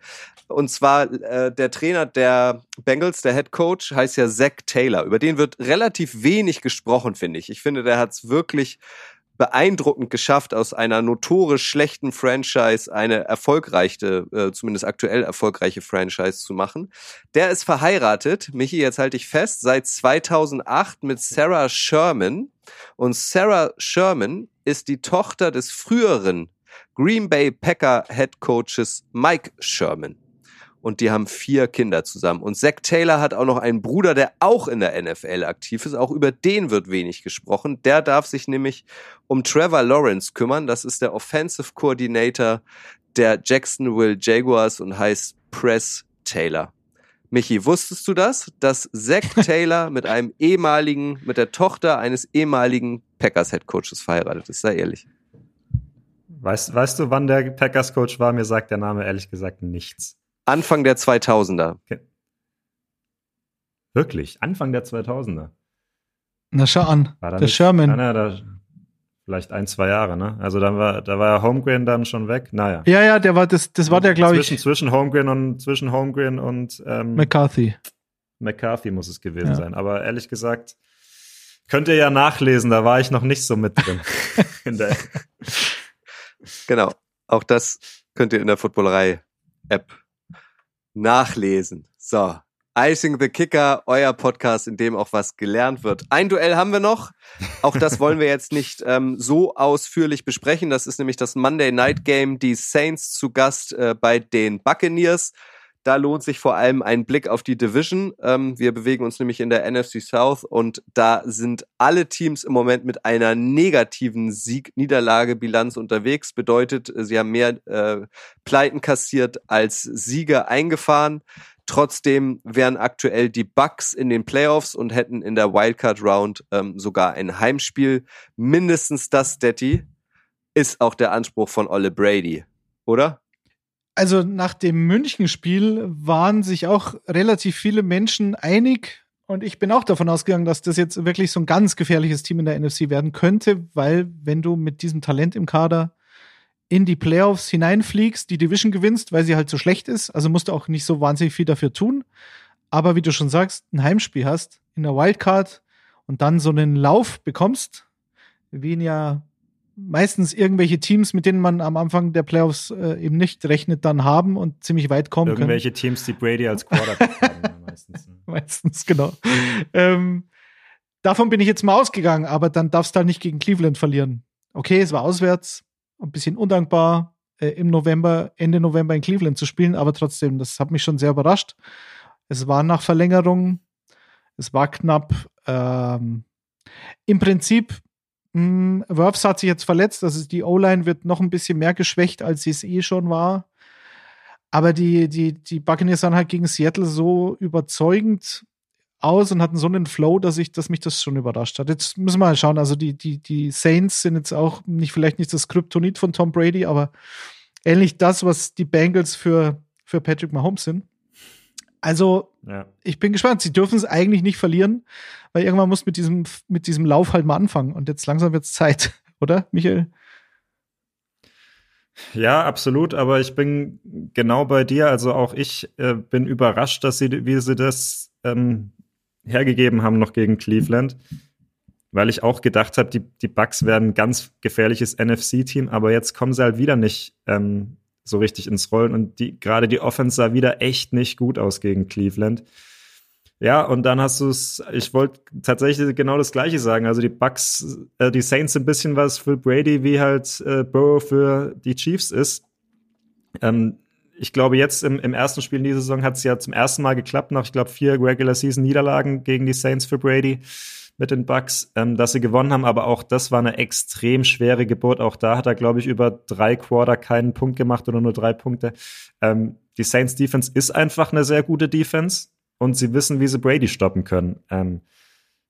Und zwar äh, der Trainer der Bengals, der Head Coach, heißt ja Zach Taylor. Über den wird relativ wenig gesprochen, finde ich. Ich finde, der hat es wirklich beeindruckend geschafft, aus einer notorisch schlechten Franchise eine erfolgreiche, äh, zumindest aktuell erfolgreiche Franchise zu machen. Der ist verheiratet, Michi, jetzt halte ich fest, seit 2008 mit Sarah Sherman. Und Sarah Sherman ist die Tochter des früheren Green Bay Packer Head Coaches Mike Sherman und die haben vier Kinder zusammen. Und Zach Taylor hat auch noch einen Bruder, der auch in der NFL aktiv ist. Auch über den wird wenig gesprochen. Der darf sich nämlich um Trevor Lawrence kümmern. Das ist der Offensive Coordinator der Jacksonville Jaguars und heißt Press Taylor. Michi, wusstest du das, dass Zach Taylor mit einem ehemaligen, mit der Tochter eines ehemaligen Packers Head Coaches verheiratet ist? Sei ehrlich. Weißt, weißt du, wann der Packers Coach war? Mir sagt der Name ehrlich gesagt nichts. Anfang der 2000er. Okay. Wirklich? Anfang der 2000er? Na, schau an. War der nicht, Sherman. Na, da, vielleicht ein, zwei Jahre, ne? Also dann war, da war Holmgren dann schon weg. Naja. Ja, ja, der war, das, das war der, glaube ich. Zwischen Holmgren und, zwischen Holmgren und, ähm, McCarthy. McCarthy muss es gewesen ja. sein. Aber ehrlich gesagt, könnt ihr ja nachlesen, da war ich noch nicht so mit drin. genau. Auch das könnt ihr in der Footballerei-App nachlesen. So, Icing the Kicker, euer Podcast, in dem auch was gelernt wird. Ein Duell haben wir noch. Auch das wollen wir jetzt nicht ähm, so ausführlich besprechen. Das ist nämlich das Monday Night Game. Die Saints zu Gast äh, bei den Buccaneers. Da lohnt sich vor allem ein Blick auf die Division. Ähm, wir bewegen uns nämlich in der NFC South und da sind alle Teams im Moment mit einer negativen Sieg-Niederlage-Bilanz unterwegs. Bedeutet, sie haben mehr äh, Pleiten kassiert als Siege eingefahren. Trotzdem wären aktuell die Bucks in den Playoffs und hätten in der Wildcard Round ähm, sogar ein Heimspiel. Mindestens das, Detti, ist auch der Anspruch von Olle Brady, oder? also nach dem München-Spiel waren sich auch relativ viele Menschen einig Und ich bin auch davon ausgegangen, dass das jetzt wirklich so ein ganz gefährliches Team in der NFC werden könnte, weil wenn du mit diesem Talent im Kader in die Playoffs hineinfliegst, die Division gewinnst, weil sie halt so schlecht ist, also musst du auch nicht so wahnsinnig viel dafür tun. Aber wie du schon sagst, ein Heimspiel hast in der Wildcard und dann so einen Lauf bekommst, wie ihn ja meistens irgendwelche Teams, mit denen man am Anfang der Playoffs äh, eben nicht rechnet, dann haben und ziemlich weit kommen Irgendwelche können. Teams, die Brady als Quarterback haben meistens. Ne? Meistens, genau. ähm, davon bin ich jetzt mal ausgegangen, aber dann darfst du halt nicht gegen Cleveland verlieren. Okay, es war auswärts, ein bisschen undankbar, äh, im November, Ende November in Cleveland zu spielen, aber trotzdem, das hat mich schon sehr überrascht. Es war nach Verlängerung, es war knapp. Ähm, Im Prinzip, mh, Wirfs hat sich jetzt verletzt, also die O-Line wird noch ein bisschen mehr geschwächt, als sie es eh schon war. Aber die, die, die Buccaneers sahen halt gegen Seattle so überzeugend aus und hatten so einen Flow, dass ich, dass mich das schon überrascht hat. Jetzt müssen wir mal schauen. Also die, die, die Saints sind jetzt auch nicht vielleicht nicht das Kryptonit von Tom Brady, aber ähnlich das, was die Bengals für, für Patrick Mahomes sind. Also, Ja. ich bin gespannt. Sie dürfen es eigentlich nicht verlieren, weil irgendwann muss mit diesem, mit diesem Lauf halt mal anfangen. Und jetzt langsam wird es Zeit, oder, Michael? Ja, absolut, aber ich bin genau bei dir. Also auch ich äh, bin überrascht, dass sie, wie sie das ähm, hergegeben haben noch gegen Cleveland. Weil ich auch gedacht habe, die, die Bucks werden ein ganz gefährliches NFC-Team, aber jetzt kommen sie halt wieder nicht ähm, so richtig ins Rollen und die, gerade die Offense sah wieder echt nicht gut aus gegen Cleveland. Ja, und dann hast du es, ich wollte tatsächlich genau das Gleiche sagen. Also die Bucks, äh, die Saints sind ein bisschen was für Brady, wie halt äh, Burrow für die Chiefs ist. Ähm, ich glaube, jetzt im, im ersten Spiel in dieser Saison hat es ja zum ersten Mal geklappt, nach, ich glaube, vier Regular Season Niederlagen gegen die Saints für Brady mit den Bucks, ähm, dass sie gewonnen haben. Aber auch das war eine extrem schwere Geburt. Auch da hat er, glaube ich, über drei Quarter keinen Punkt gemacht oder nur drei Punkte. Ähm, die Saints Defense ist einfach eine sehr gute Defense und sie wissen, wie sie Brady stoppen können. Ähm,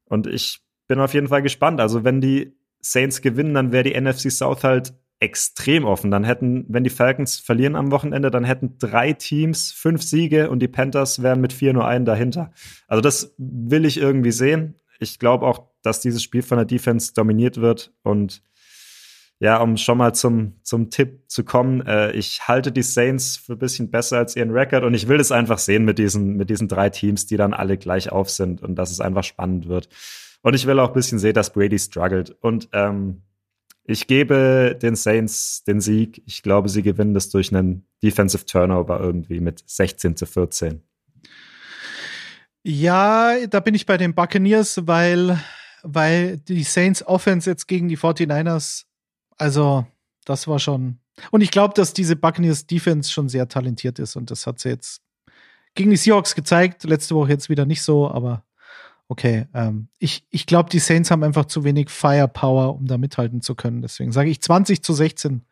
und ich bin auf jeden Fall gespannt. Also wenn die Saints gewinnen, dann wäre die NFC South halt extrem offen. Dann hätten, wenn die Falcons verlieren am Wochenende, dann hätten drei Teams fünf Siege und die Panthers wären mit vier nur einen dahinter. Also das will ich irgendwie sehen. Ich glaube auch, dass dieses Spiel von der Defense dominiert wird und ja, um schon mal zum, zum Tipp zu kommen, äh, ich halte die Saints für ein bisschen besser als ihren Rekord und ich will es einfach sehen mit diesen, mit diesen drei Teams, die dann alle gleich auf sind und dass es einfach spannend wird. Und ich will auch ein bisschen sehen, dass Brady struggelt. Und ähm, ich gebe den Saints den Sieg. Ich glaube, sie gewinnen das durch einen Defensive Turnover irgendwie mit 16 zu 14. Ja, da bin ich bei den Buccaneers, weil, weil die Saints Offense jetzt gegen die 49ers, also das war schon. Und ich glaube, dass diese Buccaneers Defense schon sehr talentiert ist und das hat sie jetzt gegen die Seahawks gezeigt. Letzte Woche jetzt wieder nicht so, aber okay. Ähm, ich ich glaube, die Saints haben einfach zu wenig Firepower, um da mithalten zu können. Deswegen sage ich 20 zu 16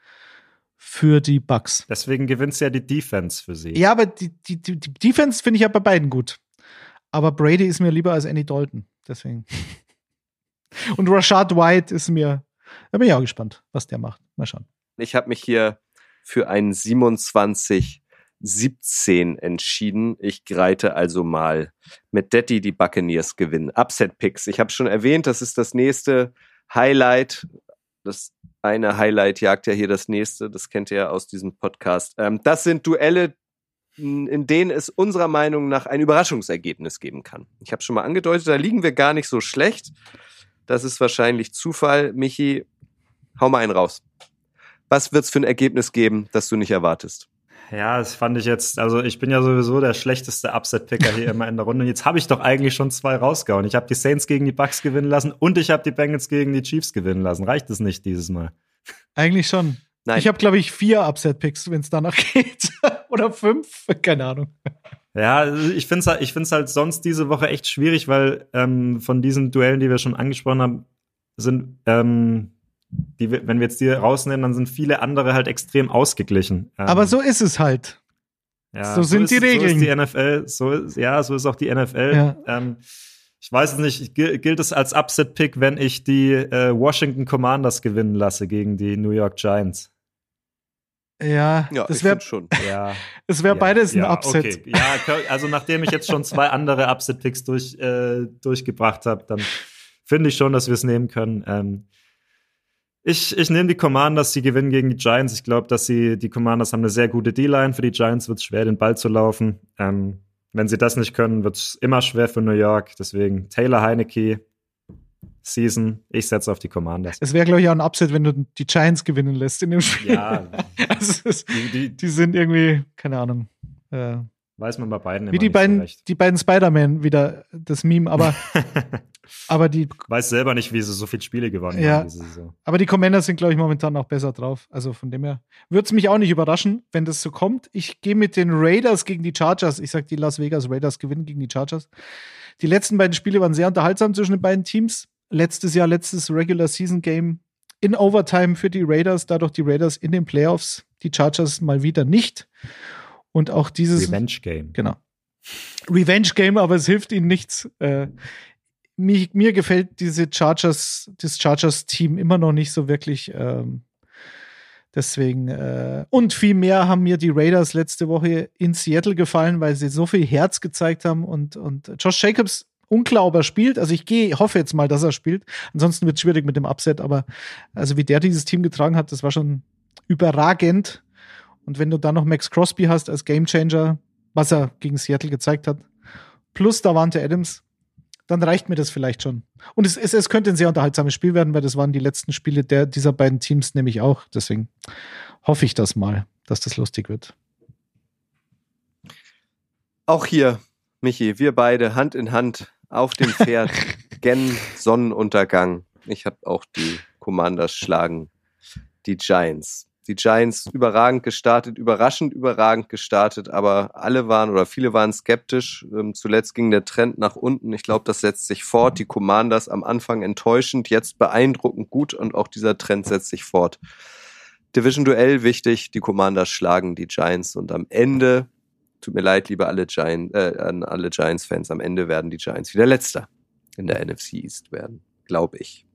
für die Bucks. Deswegen gewinnt ja die Defense für sie. Ja, aber die, die, die, die Defense finde ich ja bei beiden gut. Aber Brady ist mir lieber als Andy Dalton. Deswegen. Und Rashad White ist mir, da bin ich auch gespannt, was der macht. Mal schauen. Ich habe mich hier für ein 27 17 entschieden. Ich greite also mal mit Detti die Buccaneers gewinnen. Upset Picks. Ich habe schon erwähnt, das ist das nächste Highlight. Das eine Highlight jagt ja hier das nächste. Das kennt ihr ja aus diesem Podcast. Ähm, das sind Duelle, in denen es unserer Meinung nach ein Überraschungsergebnis geben kann. Ich habe schon mal angedeutet, da liegen wir gar nicht so schlecht. Das ist wahrscheinlich Zufall. Michi, hau mal einen raus. Was wird's für ein Ergebnis geben, das du nicht erwartest? Ja, das fand ich jetzt, also ich bin ja sowieso der schlechteste Upset-Picker hier immer in der Runde. Und jetzt habe ich doch eigentlich schon zwei rausgehauen. Ich habe die Saints gegen die Bucks gewinnen lassen und ich habe die Bengals gegen die Chiefs gewinnen lassen. Reicht es nicht dieses Mal? Eigentlich schon. Nein. Ich habe, glaube ich, vier Upset-Picks, wenn es danach geht. Oder fünf, keine Ahnung. Ja, ich finde es halt, ich find's halt sonst diese Woche echt schwierig, weil ähm, von diesen Duellen, die wir schon angesprochen haben, sind, ähm, die, wenn wir jetzt die rausnehmen, dann sind viele andere halt extrem ausgeglichen. Ähm, Aber so ist es halt. Ja, So sind ist, die Regeln. So ist die NFL, so ist, ja, so ist auch die NFL. Ja. Ähm, ich weiß es nicht, gil- gilt es als Upset-Pick, wenn ich die äh, Washington Commanders gewinnen lasse gegen die New York Giants? Ja, Ja, das wäre schon. Ja. es wär ja, beides ein ja, Upset. Okay. Ja, also nachdem ich jetzt schon zwei andere Upset-Picks durch, äh, durchgebracht habe, dann finde ich schon, dass wir es nehmen können. Ähm, ich ich nehme die Commanders, sie gewinnen gegen die Giants. Ich glaube, dass sie, die Commanders haben eine sehr gute D-Line. Für die Giants wird es schwer, den Ball zu laufen. Ähm, wenn sie das nicht können, wird es immer schwer für New York. Deswegen Taylor Heineke, Season. Ich setze auf die Commanders. Es wäre, glaube ich, auch ein Upset, wenn du die Giants gewinnen lässt in dem Spiel. Ja, also es, die, die, die sind irgendwie, keine Ahnung. Äh, weiß man bei beiden wie die nicht beiden, so die beiden Spider-Man wieder das Meme, aber, aber die, Weiß selber nicht, wie sie so viele Spiele gewonnen Ja. haben diese aber die Commanders sind, glaube ich, momentan auch besser drauf. Also von dem her würde es mich auch nicht überraschen, wenn das so kommt. Ich gehe mit den Raiders gegen die Chargers. Ich sage, die Las Vegas Raiders gewinnen gegen die Chargers. Die letzten beiden Spiele waren sehr unterhaltsam zwischen den beiden Teams. Letztes Jahr, letztes Regular Season Game in Overtime für die Raiders, dadurch die Raiders in den Playoffs, die Chargers mal wieder nicht. Und auch dieses Revenge Game. Genau. Revenge Game, aber es hilft ihnen nichts. Äh, mir, mir gefällt diese Chargers, das Chargers-Team immer noch nicht so wirklich. Ähm, deswegen, äh, und viel mehr haben mir die Raiders letzte Woche in Seattle gefallen, weil sie so viel Herz gezeigt haben und, und Josh Jacobs unklar, spielt. Also ich gehe, hoffe jetzt mal, dass er spielt. Ansonsten wird es schwierig mit dem Upset, aber also wie der dieses Team getragen hat, das war schon überragend. Und wenn du dann noch Max Crosby hast als Gamechanger, was er gegen Seattle gezeigt hat, plus Davante Adams, dann reicht mir das vielleicht schon. Und es, es, es könnte ein sehr unterhaltsames Spiel werden, weil das waren die letzten Spiele der, dieser beiden Teams nämlich auch. Deswegen hoffe ich das mal, dass das lustig wird. Auch hier, Michi, wir beide Hand in Hand auf dem Pferd, gen Sonnenuntergang. Ich habe auch die Commanders schlagen, die Giants. Die Giants überragend gestartet, überraschend überragend gestartet, aber alle waren oder viele waren skeptisch. Ähm, zuletzt ging der Trend nach unten. Ich glaube, das setzt sich fort. Die Commanders am Anfang enttäuschend, jetzt beeindruckend gut und auch dieser Trend setzt sich fort. Division-Duell wichtig, die Commanders schlagen die Giants und am Ende tut mir leid, liebe alle Giants, äh, an alle Giants-Fans, am Ende werden die Giants wieder Letzter in der NFC East werden, glaube ich.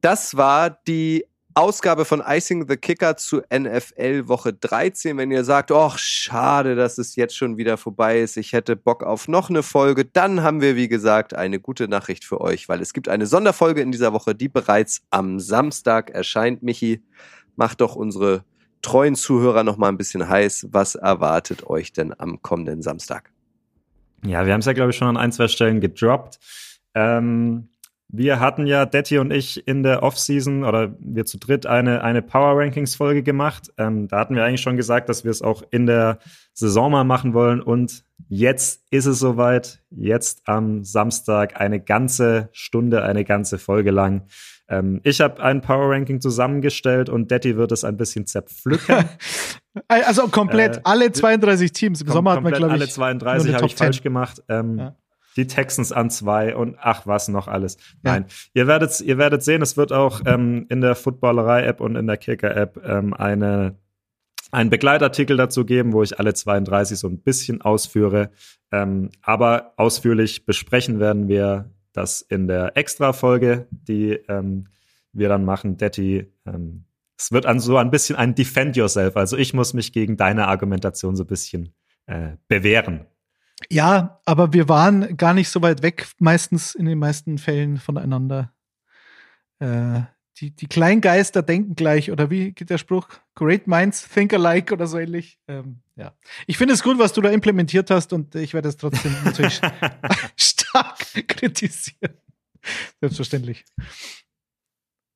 Das war die Ausgabe von Icing the Kicker zu NFL Woche 13. Wenn ihr sagt, ach, schade, dass es jetzt schon wieder vorbei ist, ich hätte Bock auf noch eine Folge, dann haben wir, wie gesagt, eine gute Nachricht für euch, weil es gibt eine Sonderfolge in dieser Woche, die bereits am Samstag erscheint. Michi, macht doch unsere treuen Zuhörer noch mal ein bisschen heiß. Was erwartet euch denn am kommenden Samstag? Ja, wir haben es ja, glaube ich, schon an ein, zwei Stellen gedroppt. Ähm, wir hatten ja, Detti und ich, in der Offseason oder wir zu dritt eine, eine Power Rankings Folge gemacht. Ähm, da hatten wir eigentlich schon gesagt, dass wir es auch in der Saison mal machen wollen. Und jetzt ist es soweit. Jetzt am Samstag eine ganze Stunde, eine ganze Folge lang. Ähm, ich habe ein Power Ranking zusammengestellt und Detti wird es ein bisschen zerpflücken. Also komplett Äh, alle 32 Teams. Im Sommer wir, komplett glaube ich, alle 32 nur eine habe ich Top 10. falsch gemacht. Ähm, Ja. Die Texans an zwei und ach was noch alles. Ja. Nein, ihr werdet ihr werdet sehen, es wird auch ähm, in der Footballerei-App und in der Kicker-App ähm, eine einen Begleitartikel dazu geben, wo ich alle 32 so ein bisschen ausführe. Ähm, aber ausführlich besprechen werden wir das in der Extra-Folge, die ähm, wir dann machen. Detti, ähm, es wird an so ein bisschen ein Defend Yourself. Also ich muss mich gegen deine Argumentation so ein bisschen äh, bewähren. Ja, aber wir waren gar nicht so weit weg, meistens in den meisten Fällen voneinander. Äh, die, die Kleingeister denken gleich, oder wie geht der Spruch? Great minds think alike oder so ähnlich. Ähm, ja. Ich finde es gut, was du da implementiert hast und ich werde es trotzdem natürlich stark kritisieren. Selbstverständlich.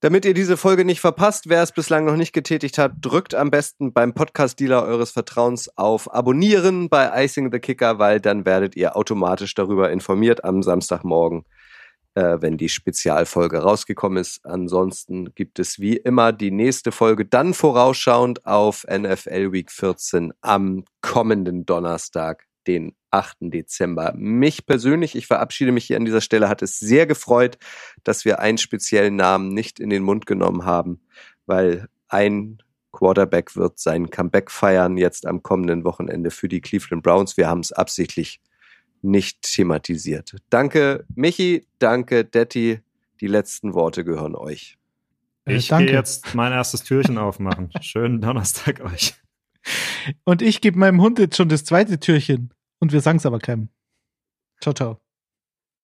Damit ihr diese Folge nicht verpasst, wer es bislang noch nicht getätigt hat, drückt am besten beim Podcast-Dealer eures Vertrauens auf Abonnieren bei Icing the Kicker, weil dann werdet ihr automatisch darüber informiert am Samstagmorgen, äh, wenn die Spezialfolge rausgekommen ist. Ansonsten gibt es wie immer die nächste Folge dann vorausschauend auf NFL Week 14 am kommenden Donnerstag, den 8. Dezember. Mich persönlich, ich verabschiede mich hier an dieser Stelle, hat es sehr gefreut, dass wir einen speziellen Namen nicht in den Mund genommen haben, weil ein Quarterback wird sein Comeback feiern jetzt am kommenden Wochenende für die Cleveland Browns. Wir haben es absichtlich nicht thematisiert. Danke Michi, danke Detti. Die letzten Worte gehören euch. Äh, Ich danke. gehe jetzt mein erstes Türchen aufmachen. Schönen Donnerstag euch. Und ich gebe meinem Hund jetzt schon das zweite Türchen. Und wir sagen es aber keinem. Ciao, ciao.